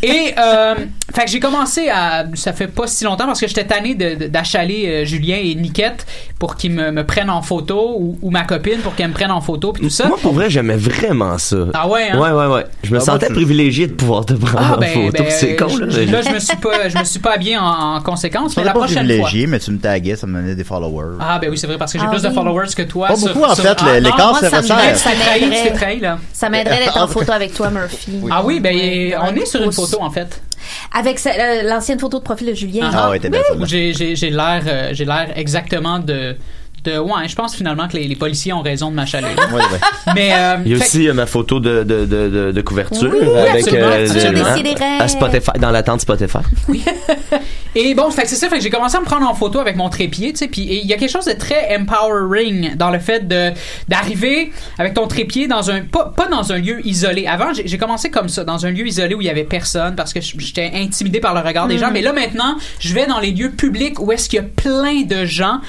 Speaker 5: et, euh, fait que j'ai commencé à. Ça fait pas si longtemps parce que j'étais tanné d'achaler euh, Julien et Niquette pour qu'ils me, me prennent en photo ou, ou ma copine pour qu'elle me prenne en photo puis tout ça.
Speaker 3: Moi, pour vrai, j'aimais vraiment ça.
Speaker 5: Ah ouais, hein?
Speaker 3: Ouais, ouais, ouais. Je me
Speaker 4: Ah,
Speaker 3: sentais privilégié de pouvoir te prendre
Speaker 5: Ah
Speaker 3: en
Speaker 5: ben,
Speaker 3: photo.
Speaker 5: ben,
Speaker 3: c'est con, là.
Speaker 5: je- là, je me suis pas, je me suis pas habillé en, en conséquence,
Speaker 4: On
Speaker 5: mais la
Speaker 4: pas
Speaker 5: prochaine fois.
Speaker 4: mais tu me taguais, ça me donnait des followers.
Speaker 5: Ah ben oui, c'est vrai parce que j'ai
Speaker 7: Ah
Speaker 5: plus de followers que toi.
Speaker 4: Pas
Speaker 5: sur-
Speaker 4: beaucoup, en
Speaker 5: sur-
Speaker 4: fait,
Speaker 5: Ah,
Speaker 4: l'écart se resserre.
Speaker 7: Ça m'aiderait d'être en photo avec toi, Murphy.
Speaker 5: Ah oui, ben
Speaker 7: Ouais,
Speaker 5: on est sur une photo en fait.
Speaker 7: Avec euh, l'ancienne photo de profil de Julien.
Speaker 4: Ah ouais, t'es
Speaker 5: j'ai j'ai j'ai l'air euh, j'ai l'air exactement de ouais, je pense finalement que les, les policiers ont raison de m'achaler. [laughs]
Speaker 4: Ouais, ouais.
Speaker 5: Mais euh,
Speaker 3: Il y a
Speaker 5: fait-
Speaker 3: aussi euh, ma photo de, de, de, de, de couverture
Speaker 7: Oui,
Speaker 3: avec euh, de-
Speaker 7: Décidérez.
Speaker 3: à Spotify, dans l'attente Spotify. [laughs]
Speaker 5: Et bon, fait que c'est ça, fait que j'ai commencé à me prendre en photo avec mon trépied, tu sais, puis il y a quelque chose de très empowering dans le fait de d'arriver avec ton trépied dans un pas, pas dans un lieu isolé. Avant, j'ai j'ai commencé comme ça, dans un lieu isolé où il y avait personne parce que j'étais intimidé par le regard des gens, mais là maintenant, je vais dans les lieux publics où est-ce qu'il y a plein de gens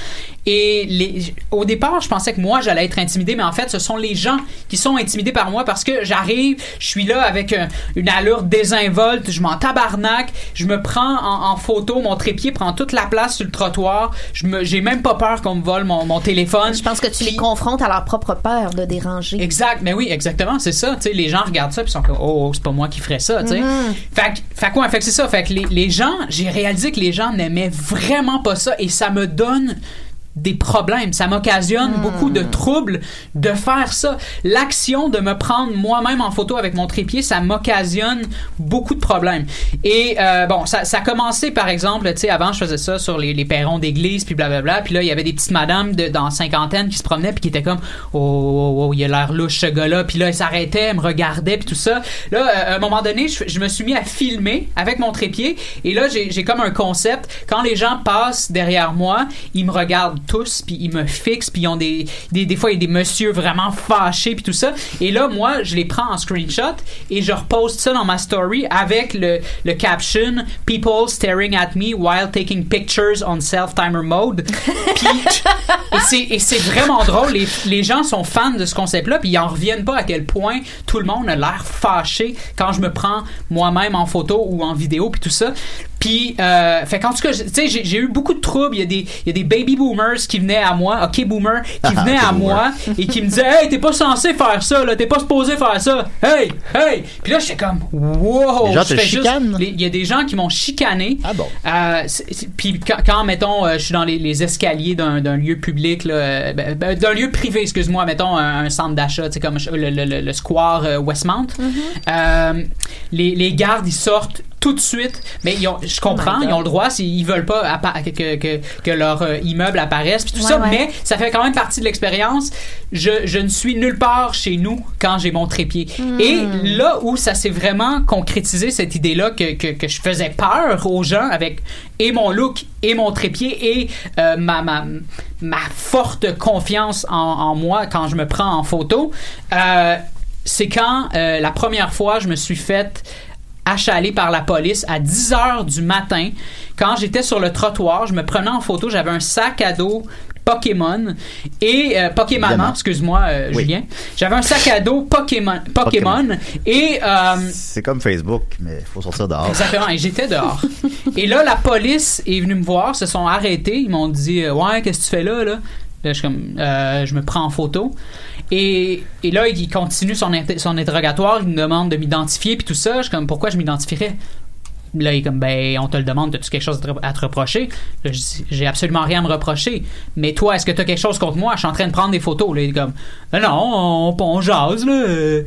Speaker 5: et les, au départ, je pensais que moi j'allais être intimidé, mais en fait, ce sont les gens qui sont intimidés par moi parce que j'arrive, je suis là avec un- une allure désinvolte, je m'en tabarnak, je me prends en, en photo, mon trépied prend toute la place sur le trottoir, je me, j'ai même pas peur qu'on me vole mon, mon téléphone.
Speaker 7: Je pense que tu les confrontes à leur propre peur de déranger.
Speaker 5: Exact, mais oui, exactement, c'est ça. Tu sais, les gens regardent ça puis sont comme, oh, oh, c'est pas moi qui ferais ça, tu sais. Fait, fait quoi, fait que c'est ça. Fait que les, les gens, j'ai réalisé que les gens n'aimaient vraiment pas ça et ça me donne des problèmes. Ça m'occasionne beaucoup de troubles de faire ça. L'action de me prendre moi-même en photo avec mon trépied, ça m'occasionne beaucoup de problèmes. Et euh, bon, ça, ça a commencé par exemple, tu sais, avant je faisais ça sur les, les perrons d'église, puis blablabla, puis là il y avait des petites madames de, dans cinquantaine qui se promenaient puis qui étaient comme, oh, oh, oh, il a l'air louche ce gars-là, puis là elle s'arrêtait, elle me regardait, puis tout ça. Là, euh, à un moment donné, je, je me suis mis à filmer avec mon trépied, et là j'ai comme un concept. Quand les gens passent derrière moi, ils me regardent tous, puis ils me fixent, puis ils ont des, des, des fois, il y a des messieurs vraiment fâchés, puis tout ça. Et là, moi, je les prends en screenshot et je reposte ça dans ma story avec le, le caption « People staring at me while taking pictures on self-timer mode [laughs] ». Puis, et c'est- et c'est vraiment drôle. Les, les gens sont fans de ce concept-là, puis ils en reviennent pas à quel point tout le monde a l'air fâché quand je me prends moi-même en photo ou en vidéo, puis tout ça. Puis, euh, fait qu'en tout cas, tu sais, j'ai eu beaucoup de troubles. Il y, a des, il y a des baby boomers qui venaient à moi, ok boomer, qui venaient
Speaker 4: Ok,
Speaker 5: à
Speaker 4: boomer.
Speaker 5: moi et qui me disaient, hey, t'es pas censé faire ça, là, t'es pas supposé faire ça. Hey, hey. Puis là, j'étais comme, wow.
Speaker 4: Les gens te chicanent?
Speaker 5: Il y a des gens qui m'ont chicané.
Speaker 4: Ah bon?
Speaker 5: Euh, puis quand, quand, mettons, euh, je suis dans les, les escaliers d'un lieu public, là, euh, ben, ben, d'un lieu privé, excuse-moi, mettons un, un centre d'achat, tu sais, comme le, le- le- le square euh, Westmount, euh, les, les gardes, ils sortent tout de suite, mais ils ont, je comprends,
Speaker 7: Oh
Speaker 5: ils ont le droit, s'ils ils veulent pas que, que, que, que leur euh, immeuble apparaisse, puis tout
Speaker 7: Ouais,
Speaker 5: ça,
Speaker 7: ouais.
Speaker 5: mais ça fait quand même partie de l'expérience. Je, je ne suis nulle part chez nous quand j'ai mon trépied.
Speaker 7: Hmm.
Speaker 5: Et là où ça s'est vraiment concrétisé, cette idée-là que, que, que je faisais peur aux gens avec et mon look et mon trépied et euh, ma, ma, ma forte confiance en, en moi quand je me prends en photo, euh, c'est quand la première fois je me suis faite achalé par la police à 10 heures du matin. Quand j'étais sur le trottoir, je me prenais en photo, j'avais un sac à dos Pokémon et euh, Pokémon, excuse-moi euh,
Speaker 4: Oui.
Speaker 5: Julien. J'avais un sac à dos Pokémon, Pokémon et euh,
Speaker 4: C'est comme Facebook, mais il faut sortir dehors.
Speaker 5: Exactement, et j'étais dehors. et là, la police est venue me voir, se sont arrêtés, ils m'ont dit Ouais, qu'est-ce que tu fais là, là? Là, je comme, je me prends en photo. Et, là, il continue son, inter- son interrogatoire, il me demande de m'identifier, puis tout ça. Je suis comme, pourquoi je m'identifierais? Là, il est comme, ben, on te le demande, as-tu quelque chose à te- reprocher? Là, j'ai absolument rien à me reprocher. Mais toi, est-ce que tu as quelque chose contre moi? Je suis en train de prendre des photos. Là, il est comme, Ah non, on, on jase, là. Euh,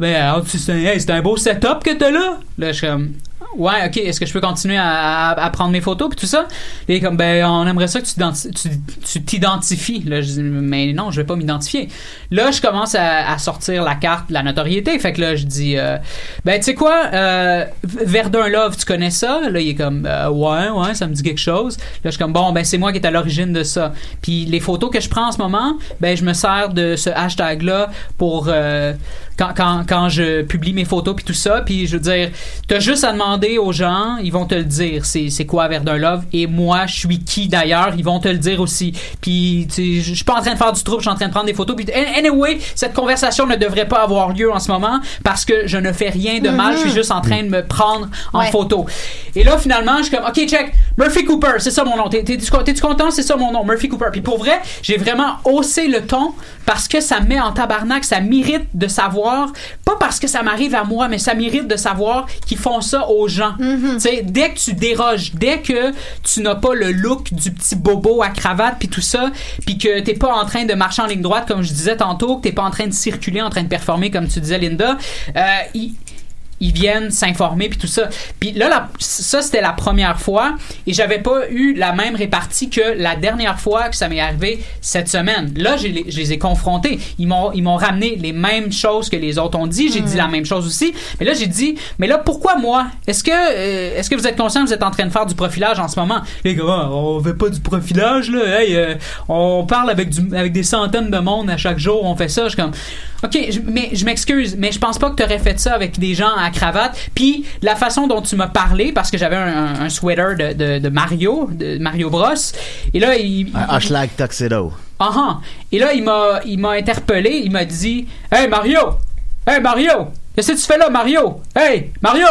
Speaker 5: Ben, tu- c'est un, un beau setup que t'as là. Là, je suis comme, ouais, ok, est-ce que je peux continuer à, prendre mes photos, puis tout ça? Il est comme, ben, on aimerait ça que tu t'identi- tu tu t'identifies. Là, je dis, mais non, je vais pas m'identifier. Là, je commence à, à sortir la carte de la notoriété. Fait que là, je dis, euh, ben, tu sais quoi, euh, Verdun Love, tu connais ça? Là, il est comme, euh, ouais, ouais, ça me dit quelque chose. Là, je suis comme, bon, ben, c'est moi qui est à l'origine de ça. Puis les photos que je prends en ce moment, ben, je me sers de ce hashtag-là pour, euh, quand, quand, quand je publie mes photos puis tout ça. Puis je veux dire, t'as juste à demander aux gens, ils vont te le dire. C'est, quoi Verdun Love? Et moi, je suis qui d'ailleurs? Ils vont te le dire aussi. Puis, tu sais, je suis pas en train de faire du trouble, je suis en train de prendre des photos. Puis, anyway, cette conversation ne devrait pas avoir lieu en ce moment parce que je ne fais rien de mal. Je suis juste en train de me prendre en
Speaker 7: Ouais.
Speaker 5: photo. Et là, finalement, je suis comme, OK, check, Murphy Cooper, c'est ça mon nom. T'es- T'es-tu t'es-tu content? C'est ça mon nom, Murphy Cooper. Puis pour vrai, j'ai vraiment haussé le ton parce que ça me met en tabarnak, ça mérite de savoir, pas parce que ça m'arrive à moi, mais ça mérite de savoir qu'ils font ça aux gens. Sais, dès que tu déroges, dès que tu n'as pas le look du petit bobo à cravate puis tout ça, puis que t'es pas en train de marcher en ligne droite comme je disais tantôt, que t'es pas en train de circuler, en train de performer comme tu disais Linda, euh, ils viennent s'informer puis tout ça. Puis là, la- ça c'était la première fois et j'avais pas eu la même répartie que la dernière fois que ça m'est arrivé cette semaine. Là, les- je les ai confrontés. Ils m'ont ils m'ont ramené les mêmes choses que les autres ont dit. J'ai dit la même chose aussi. Mais là, j'ai dit, mais là, pourquoi moi? Est-ce que euh, est-ce que vous êtes conscient que vous êtes en train de faire du profilage en ce moment? Les gars, on fait pas du profilage là. Hey, euh, on parle avec du avec des centaines de monde à chaque jour. On fait ça. Je suis comme OK, mais je m'excuse, mais je pense pas que tu aurais fait ça avec des gens à cravate. Puis la façon dont tu m'as parlé, parce que j'avais un, un- un sweater de, de- de Mario, de Mario Bros. Et là, il.
Speaker 4: Un hashtag tuxedo.
Speaker 5: Ah ah. Et là, il m'a interpellé. Il m'a dit Hey Mario Hey Mario Qu'est-ce que tu fais là, Mario Hey Mario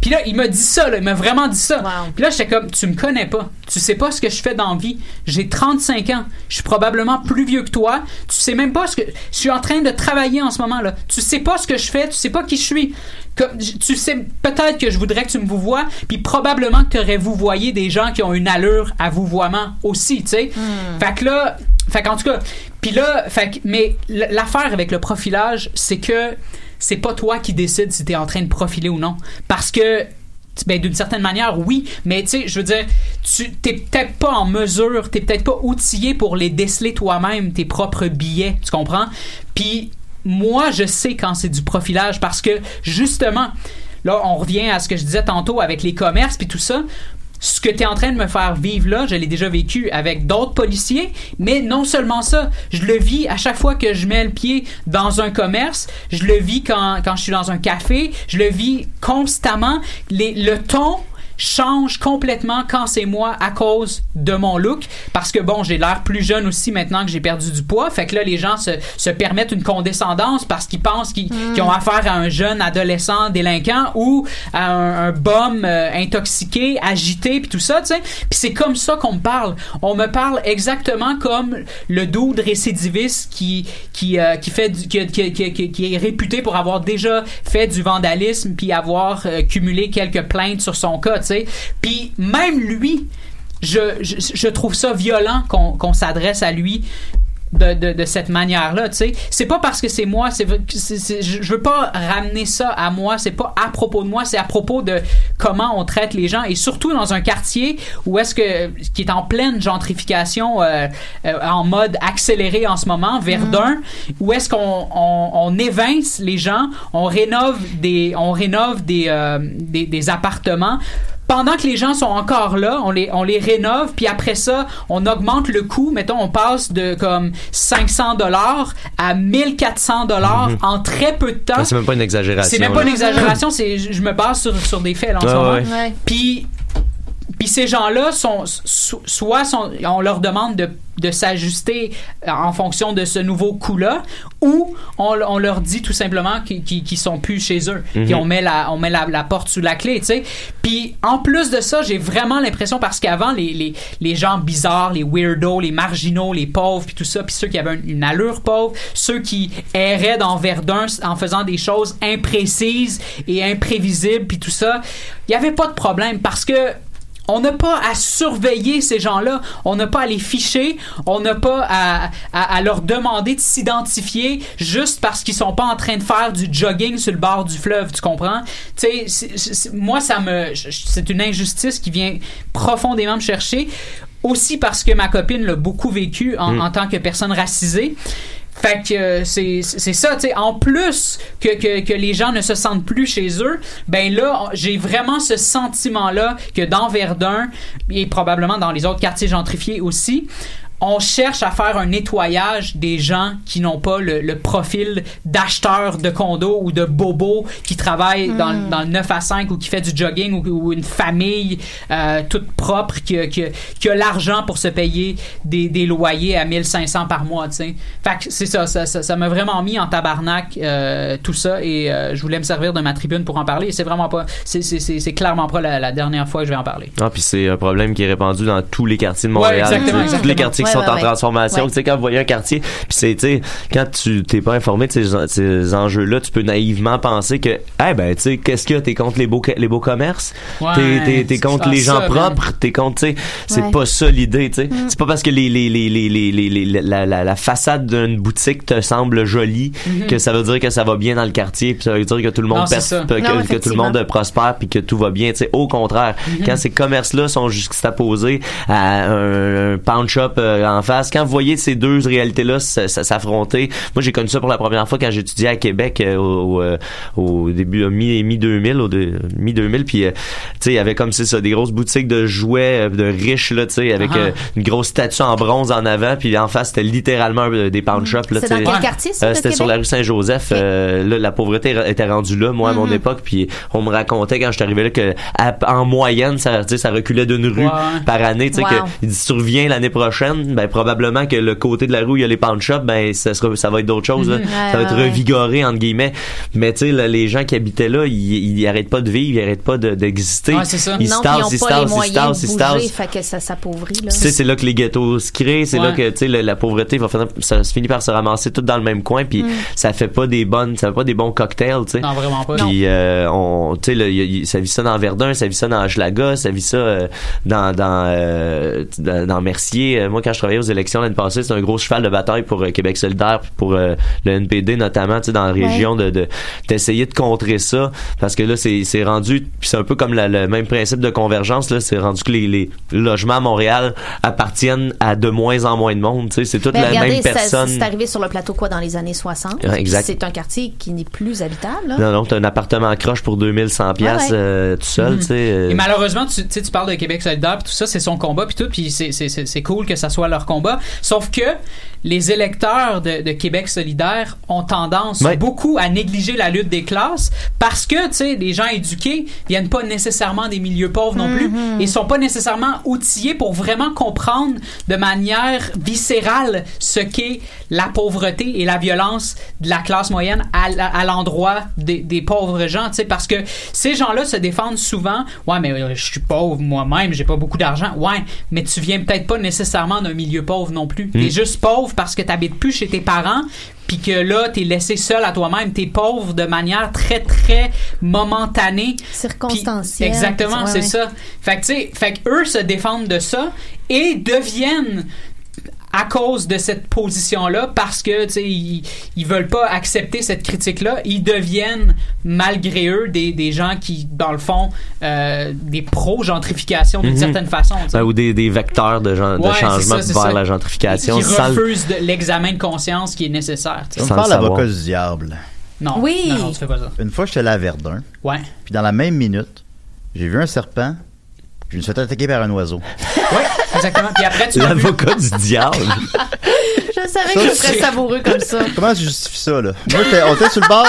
Speaker 5: Puis là, il m'a dit ça, là, il m'a vraiment dit ça.
Speaker 7: Wow.
Speaker 5: Puis là, j'étais comme Tu me connais pas. Tu sais pas ce que je fais dans la vie. J'ai 35 ans. Je suis probablement plus vieux que toi. Tu sais même pas ce que. Je suis en train de travailler en ce moment, là. Tu sais pas ce que je fais. Tu sais pas qui je suis. Comme, tu sais peut-être que je voudrais que tu me vous vois, puis probablement que tu aurais vous voyé des gens qui ont une allure à vous voiement aussi, tu sais. Fait que là, fait qu'en tout cas, puis là, fait que, mais l'affaire avec le profilage, c'est que c'est pas toi qui décides si t'es en train de profiler ou non, parce que ben, d'une certaine manière, oui, mais tu sais, je veux dire, tu t'es peut-être pas en mesure, t'es peut-être pas outillé pour les déceler toi-même, tes propres billets, tu comprends? Puis moi, je sais quand c'est du profilage parce que justement, là, on revient à ce que je disais tantôt avec les commerces puis tout ça. Ce que tu es en train de me faire vivre là, je l'ai déjà vécu avec d'autres policiers, mais non seulement ça, je le vis à chaque fois que je mets le pied dans un commerce, je le vis quand, quand je suis dans un café, je le vis constamment. Le ton change complètement quand c'est moi à cause de mon look. Parce que bon j'ai l'air plus jeune aussi maintenant que j'ai perdu du poids. Fait que là les gens se, se permettent une condescendance parce qu'ils pensent qu'ils qu'ils ont affaire à un jeune adolescent délinquant ou à un, un bum euh, intoxiqué agité puis tout ça tu sais. Puis c'est comme ça qu'on me parle. On me parle exactement comme le dude récidiviste qui qui euh, qui fait du- qui, qui, qui, qui- qui est réputé pour avoir déjà fait du vandalisme puis avoir euh, cumulé quelques plaintes sur son cas tu sais puis même lui je, je, je trouve ça violent qu'on qu'on s'adresse à lui de, de, de cette manière-là, tu sais. C'est pas parce que c'est moi, c'est, je veux pas ramener ça à moi, c'est pas à propos de moi, c'est à propos de comment on traite les gens. Et surtout dans un quartier où est-ce que, qui est en pleine gentrification euh, euh, en mode accéléré en ce moment, Verdun, où est-ce qu'on on, on évince les gens, on rénove des, on rénove des, euh, des, des appartements pendant que les gens sont encore là, on les, on les rénove, puis après ça, on augmente le coût. Mettons, on passe de comme 500 dollars à 1400 dollars en très peu de temps.
Speaker 3: C'est même pas une exagération.
Speaker 5: C'est même pas
Speaker 3: là.
Speaker 5: une exagération, c'est je me base sur, sur des faits là, en ce moment.
Speaker 3: ouais.
Speaker 7: Ouais.
Speaker 5: Puis puis ces gens-là sont so- soit sont, on leur demande de, de s'ajuster euh, en fonction de ce nouveau coût-là, ou on, on leur dit tout simplement qu'ils qu'ils sont plus chez eux,
Speaker 3: Mhm.
Speaker 5: puis on met la on met la, la porte sous la clé, tu sais. Puis en plus de ça, j'ai vraiment l'impression parce qu'avant les, les les gens bizarres, les weirdos, les marginaux, les pauvres, puis tout ça, puis ceux qui avaient une, une allure pauvre, ceux qui erraient dans Verdun en faisant des choses imprécises et imprévisibles, puis tout ça, il y avait pas de problème parce que on n'a pas à surveiller ces gens-là, on n'a pas à les ficher, on n'a pas à, à- à leur demander de s'identifier juste parce qu'ils sont pas en train de faire du jogging sur le bord du fleuve, tu comprends? Tu sais, moi, ça me, c'est une injustice qui vient profondément me chercher. Aussi parce que ma copine l'a beaucoup vécu en,
Speaker 3: Mm.
Speaker 5: en tant que personne racisée. Fait que euh, c'est ça, tu sais. En plus que, que, que les gens ne se sentent plus chez eux, ben là, j'ai vraiment ce sentiment-là que dans Verdun et probablement dans les autres quartiers gentrifiés aussi, on cherche à faire un nettoyage des gens qui n'ont pas le, le profil d'acheteur de condo ou de bobo qui travaille dans, le- dans le 9 à 5 ou qui fait du jogging ou, ou une famille euh, toute propre qui, a- qui, a- qui a l'argent pour se payer des, des loyers à 1500 par mois. Fait c'est ça, ça, ça, ça m'a vraiment mis en tabarnak euh, tout ça et euh, je voulais me servir de ma tribune pour en parler et c'est vraiment pas, c'est, clairement pas la, la dernière fois que je vais en parler.
Speaker 3: Ah, puis c'est un problème qui est répandu dans tous les quartiers de
Speaker 5: Ouais,
Speaker 3: Montréal.
Speaker 5: exactement,
Speaker 3: Tous les quartiers
Speaker 7: Ouais,
Speaker 3: sont
Speaker 7: ouais,
Speaker 3: en transformation.
Speaker 7: Ouais.
Speaker 3: Tu sais, quand vous voyez un quartier, puis c'est, tu sais, quand tu t'es pas informé de ces, ces enjeux-là, tu peux naïvement penser que, eh ben, tu sais, qu'est-ce que t'es contre les beaux, les beaux commerces?
Speaker 5: Ouais,
Speaker 3: t'es, t'es, contre les gens
Speaker 5: ça,
Speaker 3: propres? T'es contre, tu sais, c'est
Speaker 7: Ouais.
Speaker 3: pas ça l'idée, tu sais. C'est pas parce que les, les, les, les, les, les, les- la, la, la façade d'une boutique te semble jolie que ça veut dire que ça va bien dans le quartier, puis ça veut dire que tout le monde
Speaker 5: Non,
Speaker 3: que,
Speaker 7: Non,
Speaker 3: que tout le monde prospère puis que tout va bien. Tu sais, au contraire, quand ces commerces-là sont juxtaposés à un, un pound shop euh, en face, quand vous voyez ces deux réalités-là s'affronter, moi j'ai connu ça pour la première fois quand j'étudiais à Québec euh, au, euh, au début euh, mi mi 2000 au de, mi 2000 puis euh, tu sais il y avait comme c'est ça des grosses boutiques de jouets euh, de riches là tu sais avec
Speaker 5: Ah.
Speaker 3: euh, une grosse statue en bronze en avant puis en face c'était littéralement euh, des pound shops là
Speaker 7: C'est dans quel quartier,
Speaker 3: Euh, c'était sur la rue Saint-Joseph. Euh, là, la pauvreté était rendue là, moi, à mon époque. Puis on me racontait quand je suis arrivé là que à- en moyenne, ça, ça reculait d'une rue par année. Tu sais
Speaker 7: Wow.
Speaker 3: que il reviens l'année prochaine, ben probablement que le côté de la rue où il y a les pawn shops, ben ça sera, ça va être d'autres choses. là.
Speaker 7: Ouais,
Speaker 3: ça va être
Speaker 7: ouais, ouais.
Speaker 3: revigoré entre guillemets. Mais tu sais, là, les gens qui habitaient là, ils, ils arrêtent pas de vivre, ils arrêtent pas de- d'exister.
Speaker 5: Ouais, c'est ça.
Speaker 3: Ils se
Speaker 7: non, puis
Speaker 3: tassent,
Speaker 7: ils
Speaker 3: ils se tassent, ils se tassent,
Speaker 7: de
Speaker 3: ils se tassent.
Speaker 7: fait que ça s'appauvrit, là.
Speaker 3: C'est là que les ghettos se créent, c'est là
Speaker 5: Ouais.
Speaker 3: que tu sais la pauvreté va finir, ça se finit par se ramasser tout dans le même coin, puis ça fait pas des bonnes, ça fait pas des bons cocktails, tu sais.
Speaker 5: Non, vraiment pas.
Speaker 3: Puis euh, on, tu sais, là, ça vit ça dans Verdun, ça vit ça dans Hochelaga, ça vit ça euh, dans dans, euh, dans dans Mercier. Euh, Moi, quand je travaillais aux élections l'année passée, c'est un gros cheval de bataille pour euh, Québec solidaire, puis pour euh, le NPD notamment, tu sais, dans la région, de de- d'essayer de, contrer ça, parce que là, c'est c'est rendu, puis c'est un peu comme la- le même principe de convergence, là, c'est rendu que les, les logements à Montréal appartiennent à de moins en moins de monde, tu sais, c'est toute
Speaker 7: Ben,
Speaker 3: la
Speaker 7: regardez,
Speaker 3: même personne.
Speaker 7: C'est arrivé sur le plateau quoi dans les années 60.
Speaker 3: Ouais, exact.
Speaker 7: C'est un quartier qui n'est plus habitable. là.
Speaker 3: Non, non, t'as un appartement croche pour 2100 pièces
Speaker 7: ouais.
Speaker 3: euh, tout seul,
Speaker 5: Mhm.
Speaker 3: tu sais. euh,
Speaker 5: Et malheureusement, tu, parles de Québec solidaire, puis tout ça, c'est son combat, puis tout, puis c'est- c'est c'est- c'est cool que ça soit leur combat. Sauf que les électeurs de, de Québec solidaire ont tendance
Speaker 3: Ouais.
Speaker 5: beaucoup à négliger la lutte des classes parce que, tu sais, les gens éduqués viennent pas nécessairement des milieux pauvres non plus et sont pas nécessairement outillés pour vraiment comprendre de manière viscérale ce qu'est la pauvreté et la violence de la classe moyenne à, l'endroit des, des pauvres gens, tu sais, parce que ces gens-là se défendent souvent, ouais, mais euh, je suis pauvre moi-même, j'ai pas beaucoup d'argent, ouais, mais tu viens peut-être pas nécessairement d'un milieu pauvre non plus. T'es juste pauvre parce que t'habites plus chez tes parents, puis que là, t'es laissé seul à toi-même, t'es pauvre de manière très, très momentanée.
Speaker 7: Circonstancielle.
Speaker 5: Exactement,
Speaker 7: Ouais,
Speaker 5: c'est
Speaker 7: ouais.
Speaker 5: ça. Fait que, tu sais, fait que eux se défendent de ça et deviennent à cause de cette position-là, parce que tu sais ils, ils veulent pas accepter cette critique-là, ils deviennent malgré eux des, des gens qui, dans le fond, euh, des pro-gentrification d'une
Speaker 3: Mhm.
Speaker 5: certaine façon.
Speaker 3: ouais, ou des, des vecteurs de, gen-
Speaker 5: Ouais,
Speaker 3: changement
Speaker 5: ça,
Speaker 3: vers
Speaker 5: ça.
Speaker 3: la gentrification.
Speaker 5: qui refusent l'examen de conscience qui est nécessaire. tu sais.
Speaker 4: On parle l'avocat du diable.
Speaker 5: Non,
Speaker 7: Oui.
Speaker 5: non, non, tu fais pas ça.
Speaker 4: Une fois, j'étais allé à Verdun,
Speaker 5: Ouais.
Speaker 4: puis dans la même minute, j'ai vu un serpent, je me suis fait attaquer par un oiseau.
Speaker 5: Ouais, exactement. Puis après, tu.
Speaker 3: L'avocat du diable.
Speaker 7: Je savais que ce serait savoureux comme ça.
Speaker 4: Comment tu justifies ça, là? Moi, on était sur le bord.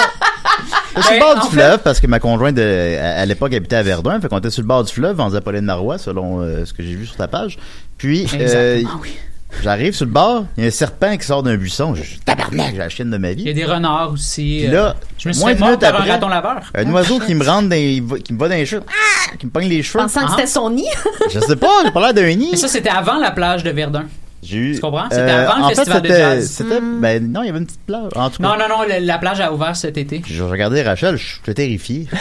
Speaker 4: on était sur le
Speaker 5: Ben,
Speaker 4: bord
Speaker 5: en
Speaker 4: du
Speaker 5: fait-
Speaker 4: fleuve parce que ma conjointe, de- à, à l'époque, habitait à Verdun. Fait qu'on était sur le bord du fleuve, on disait Pauline Marois, selon euh, ce que j'ai vu sur ta page. Puis, euh,
Speaker 5: oui.
Speaker 4: J'arrive sur le bord, il y a un serpent qui sort d'un buisson. Je tabarnak, j'ai la chienne de ma
Speaker 5: Il y a
Speaker 4: vie.
Speaker 5: des renards aussi.
Speaker 4: Puis là,
Speaker 5: euh, je me suis
Speaker 4: moins
Speaker 5: fait mort par un
Speaker 4: après,
Speaker 5: raton laveur.
Speaker 4: Un oiseau qui me rentre dans, les- qui me va dans les cheveux, ah, qui me pogne les cheveux.
Speaker 7: Pensant que
Speaker 5: Ah.
Speaker 7: c'était son nid. [laughs]
Speaker 4: Je sais pas, j'ai pas l'air d'un nid.
Speaker 5: Mais ça, c'était avant la plage de Verdun.
Speaker 4: J'ai eu.
Speaker 5: Tu comprends? C'était avant le
Speaker 4: en
Speaker 5: festival
Speaker 4: fait,
Speaker 5: de
Speaker 4: c'était-
Speaker 5: jazz.
Speaker 4: C'était,
Speaker 7: Hmm.
Speaker 4: ben, non, il y avait une petite plage. En tout cas.
Speaker 5: Non, non, non, la, la plage a ouvert cet été.
Speaker 4: Je regardais Rachel, je suis terrifié. [laughs]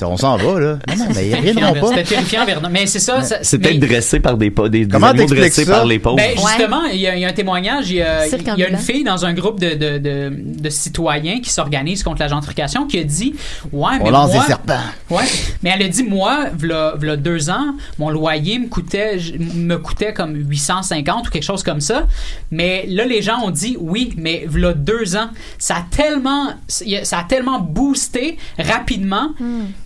Speaker 4: Ça, On s'en va, là. Non, non, mais ils reviendront pas.
Speaker 5: C'était terrifiant. Mais c'est ça. ça-
Speaker 3: C'est peut-être dressé par des, des, des
Speaker 4: Comment
Speaker 3: animaux dressés
Speaker 4: ça?
Speaker 3: par les pauvres.
Speaker 5: Ben, justement, il y, a, il y a un témoignage. Il y a, y une fille dans un groupe de, de, de, de citoyens qui s'organisent contre la gentrification qui a dit Ouais, mais
Speaker 4: On lance
Speaker 5: moi,
Speaker 4: des serpents.
Speaker 5: Ouais, mais elle a dit moi, v'là, v'là deux ans, mon loyer me coûtait je- me coûtait comme 850 ou quelque chose comme ça. Mais là, les gens ont dit oui, mais v'là deux ans, ça a tellement, ça a tellement boosté rapidement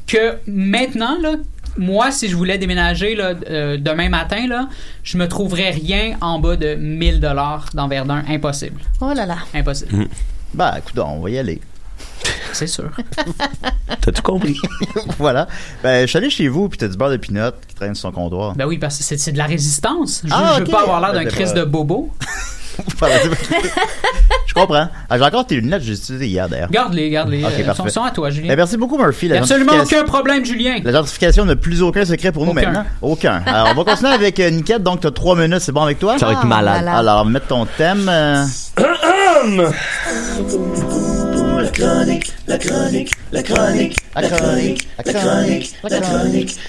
Speaker 5: que maintenant là. Moi, si je voulais déménager là, euh, demain matin, là, je me trouverais rien en bas de 1000 dollars dans Verdun. Impossible.
Speaker 7: Oh là là.
Speaker 5: Impossible.
Speaker 4: Bah, écoute, on va y aller.
Speaker 5: C'est sûr. [laughs]
Speaker 3: T'as tout compris? [laughs]
Speaker 4: voilà. Ben, je suis allé chez vous, puis t'as du beurre de pinot qui traîne sur son comptoir.
Speaker 5: Ben oui, parce que c'est, de la résistance. Je,
Speaker 4: Ah,
Speaker 5: je veux pas avoir l'air d'un
Speaker 4: Ben, c'est
Speaker 5: Christ
Speaker 4: pas-
Speaker 5: de bobo. [laughs] [laughs]
Speaker 4: je comprends. Ah, j'ai encore tes lunettes, j'ai utilisées hier, d'ailleurs.
Speaker 5: Garde-les, garde-les. Euh,
Speaker 4: parfait.
Speaker 5: sont, sont à toi, Julien.
Speaker 4: Ben, merci beaucoup, Murphy. La
Speaker 5: absolument
Speaker 4: gentrification-
Speaker 5: aucun problème, Julien.
Speaker 4: La gentrification n'a plus aucun secret pour nous
Speaker 5: Aucun.
Speaker 4: maintenant. Aucun. Alors, on va continuer avec euh, Niquette. Donc, t'as trois minutes, c'est bon avec toi?
Speaker 3: Ça va être malade.
Speaker 7: malade.
Speaker 4: Alors, mettre ton thème. euh, [coughs] [coughs] [coughs] La chronique, la chronique, la chronique, la chronique,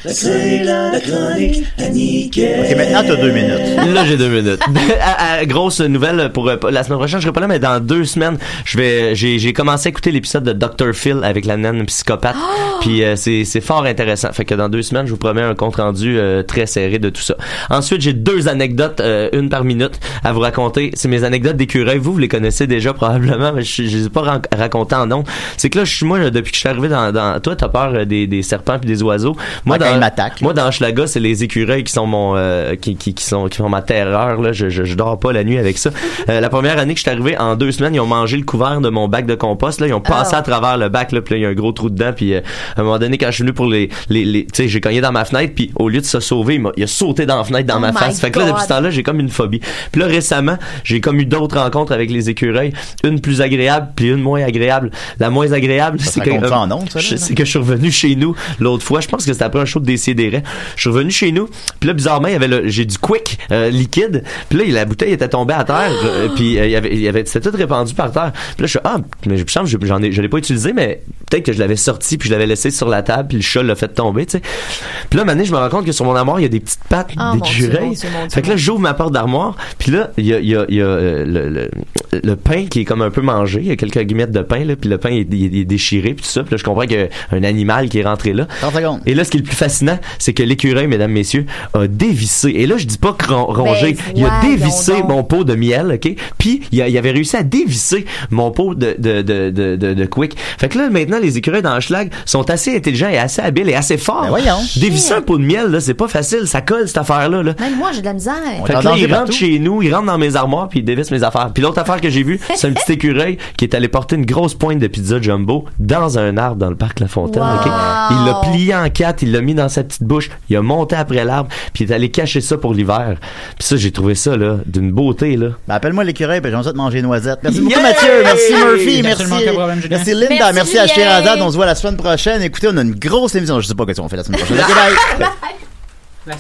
Speaker 4: c'est la chronique à Ok, maintenant t'as deux minutes. [laughs]
Speaker 3: Là, j'ai deux minutes. [laughs] Grosse nouvelle pour euh, la semaine prochaine. Je serai pas là, mais dans deux semaines, je vais, j'ai, commencé à écouter l'épisode de Dr. Phil avec la naine psychopathe. Puis euh, c'est, c'est fort intéressant. Fait que dans deux semaines, je vous promets un compte rendu euh, très serré de tout ça. Ensuite, j'ai deux anecdotes, une par minute, à vous raconter. C'est mes anecdotes d'écureuil. Vous, vous les connaissez déjà probablement, mais je, je les ai pas racontées en. C'est que là, je suis moi, depuis que je suis arrivé dans, dans toi, t'as peur euh, des, des serpents puis des oiseaux. Moi,
Speaker 4: Ah,
Speaker 3: dans,
Speaker 4: ils m'attaquent,
Speaker 3: moi, dans Hochelaga, c'est les écureuils qui sont mon, euh, qui, qui, qui sont, qui sont ma terreur, là. Je, je, je dors pas la nuit avec ça. Euh, la première année que je suis arrivé, en deux semaines, ils ont mangé le couvert de mon bac de compost, là. Ils ont passé
Speaker 7: Oh.
Speaker 3: à travers le bac, là, puis là, il y a un gros trou dedans, puis euh, à un moment donné, quand je suis venu pour les, les, les tu sais, j'ai cogné dans ma fenêtre, puis au lieu de se sauver, il, a sauté dans la fenêtre dans
Speaker 7: Oh
Speaker 3: ma face. Fait que là, depuis ce temps-là, j'ai comme une phobie. Puis là, récemment, j'ai comme eu d'autres rencontres avec les écureuils, une plus agréable, puis une moins agréable. La moins agréable, c'est que, euh, c'est que je suis revenu chez nous l'autre fois. Je pense que c'était après un show de Décideret. Je suis revenu chez nous. Puis là, bizarrement, il y avait le, j'ai du quick euh, liquide. Puis là, la bouteille était tombée à terre. euh, puis euh, il y avait, il y avait, c'était tout répandu par terre. Puis là, je suis ah, mais je me semble que j'en ai, je l'ai pas utilisé, mais peut-être que je l'avais sorti puis je l'avais laissé sur la table puis le chat l'a fait tomber, tu sais. Puis là, maintenant, je me rends compte que sur mon armoire, il y a des petites pattes
Speaker 7: Ah, mon
Speaker 3: d'écureuil. Fait que là, j'ouvre ma porte d'armoire puis là, il y a, il y a, il y a le, le, le pain qui est comme un peu mangé. Il y a quelques guillemettes de pain, là, puis le pain est, il est déchiré puis tout ça. Puis là, je comprends qu'il y a un animal qui est rentré là.
Speaker 4: 30 secondes.
Speaker 3: Et là, ce qui est le plus fascinant, c'est que l'écureuil, mesdames, messieurs, a dévissé. Et là, je dis pas rongé.
Speaker 7: Ben,
Speaker 3: il a dévissé
Speaker 7: donc.
Speaker 3: mon pot de miel, OK? Puis, il, a- il avait réussi à dévisser mon pot de, de, de, de, quick. Fait que là, maintenant, les écureuils dans le schlag sont assez intelligents et assez habiles et assez forts.
Speaker 4: Ben voyons.
Speaker 3: Dévisser un pot de miel, là, c'est pas facile. Ça colle, cette affaire-là, là.
Speaker 7: Même moi, j'ai de la misère.
Speaker 3: Fait que là, il rentre chez nous, il rentre dans mes armoires, puis il dévisse mes affaires. Puis l'autre affaire que j'ai vue, c'est un petit [laughs] écureuil qui est allé porter une grosse pointe de pizza jumbo dans un arbre dans le parc La Fontaine.
Speaker 7: Wow.
Speaker 3: Il l'a plié en quatre, il l'a mis dans sa petite bouche, il a monté après l'arbre, puis il est allé cacher ça pour l'hiver. Puis ça, j'ai trouvé ça là d'une beauté là.
Speaker 4: Ben, appelle-moi l'écureuil, puis j'aimerais ça te manger une noisette. Merci beaucoup,
Speaker 3: Yeah!
Speaker 4: Mathieu. Merci, Murphy. Merci.
Speaker 5: Problème.
Speaker 4: Merci, Linda.
Speaker 7: Merci,
Speaker 4: Merci, à. Sherazade. On se voit la semaine prochaine. Écoutez, on a une grosse émission. Je sais pas ce qu'on fait la semaine prochaine. Bye. [laughs]
Speaker 7: Bye.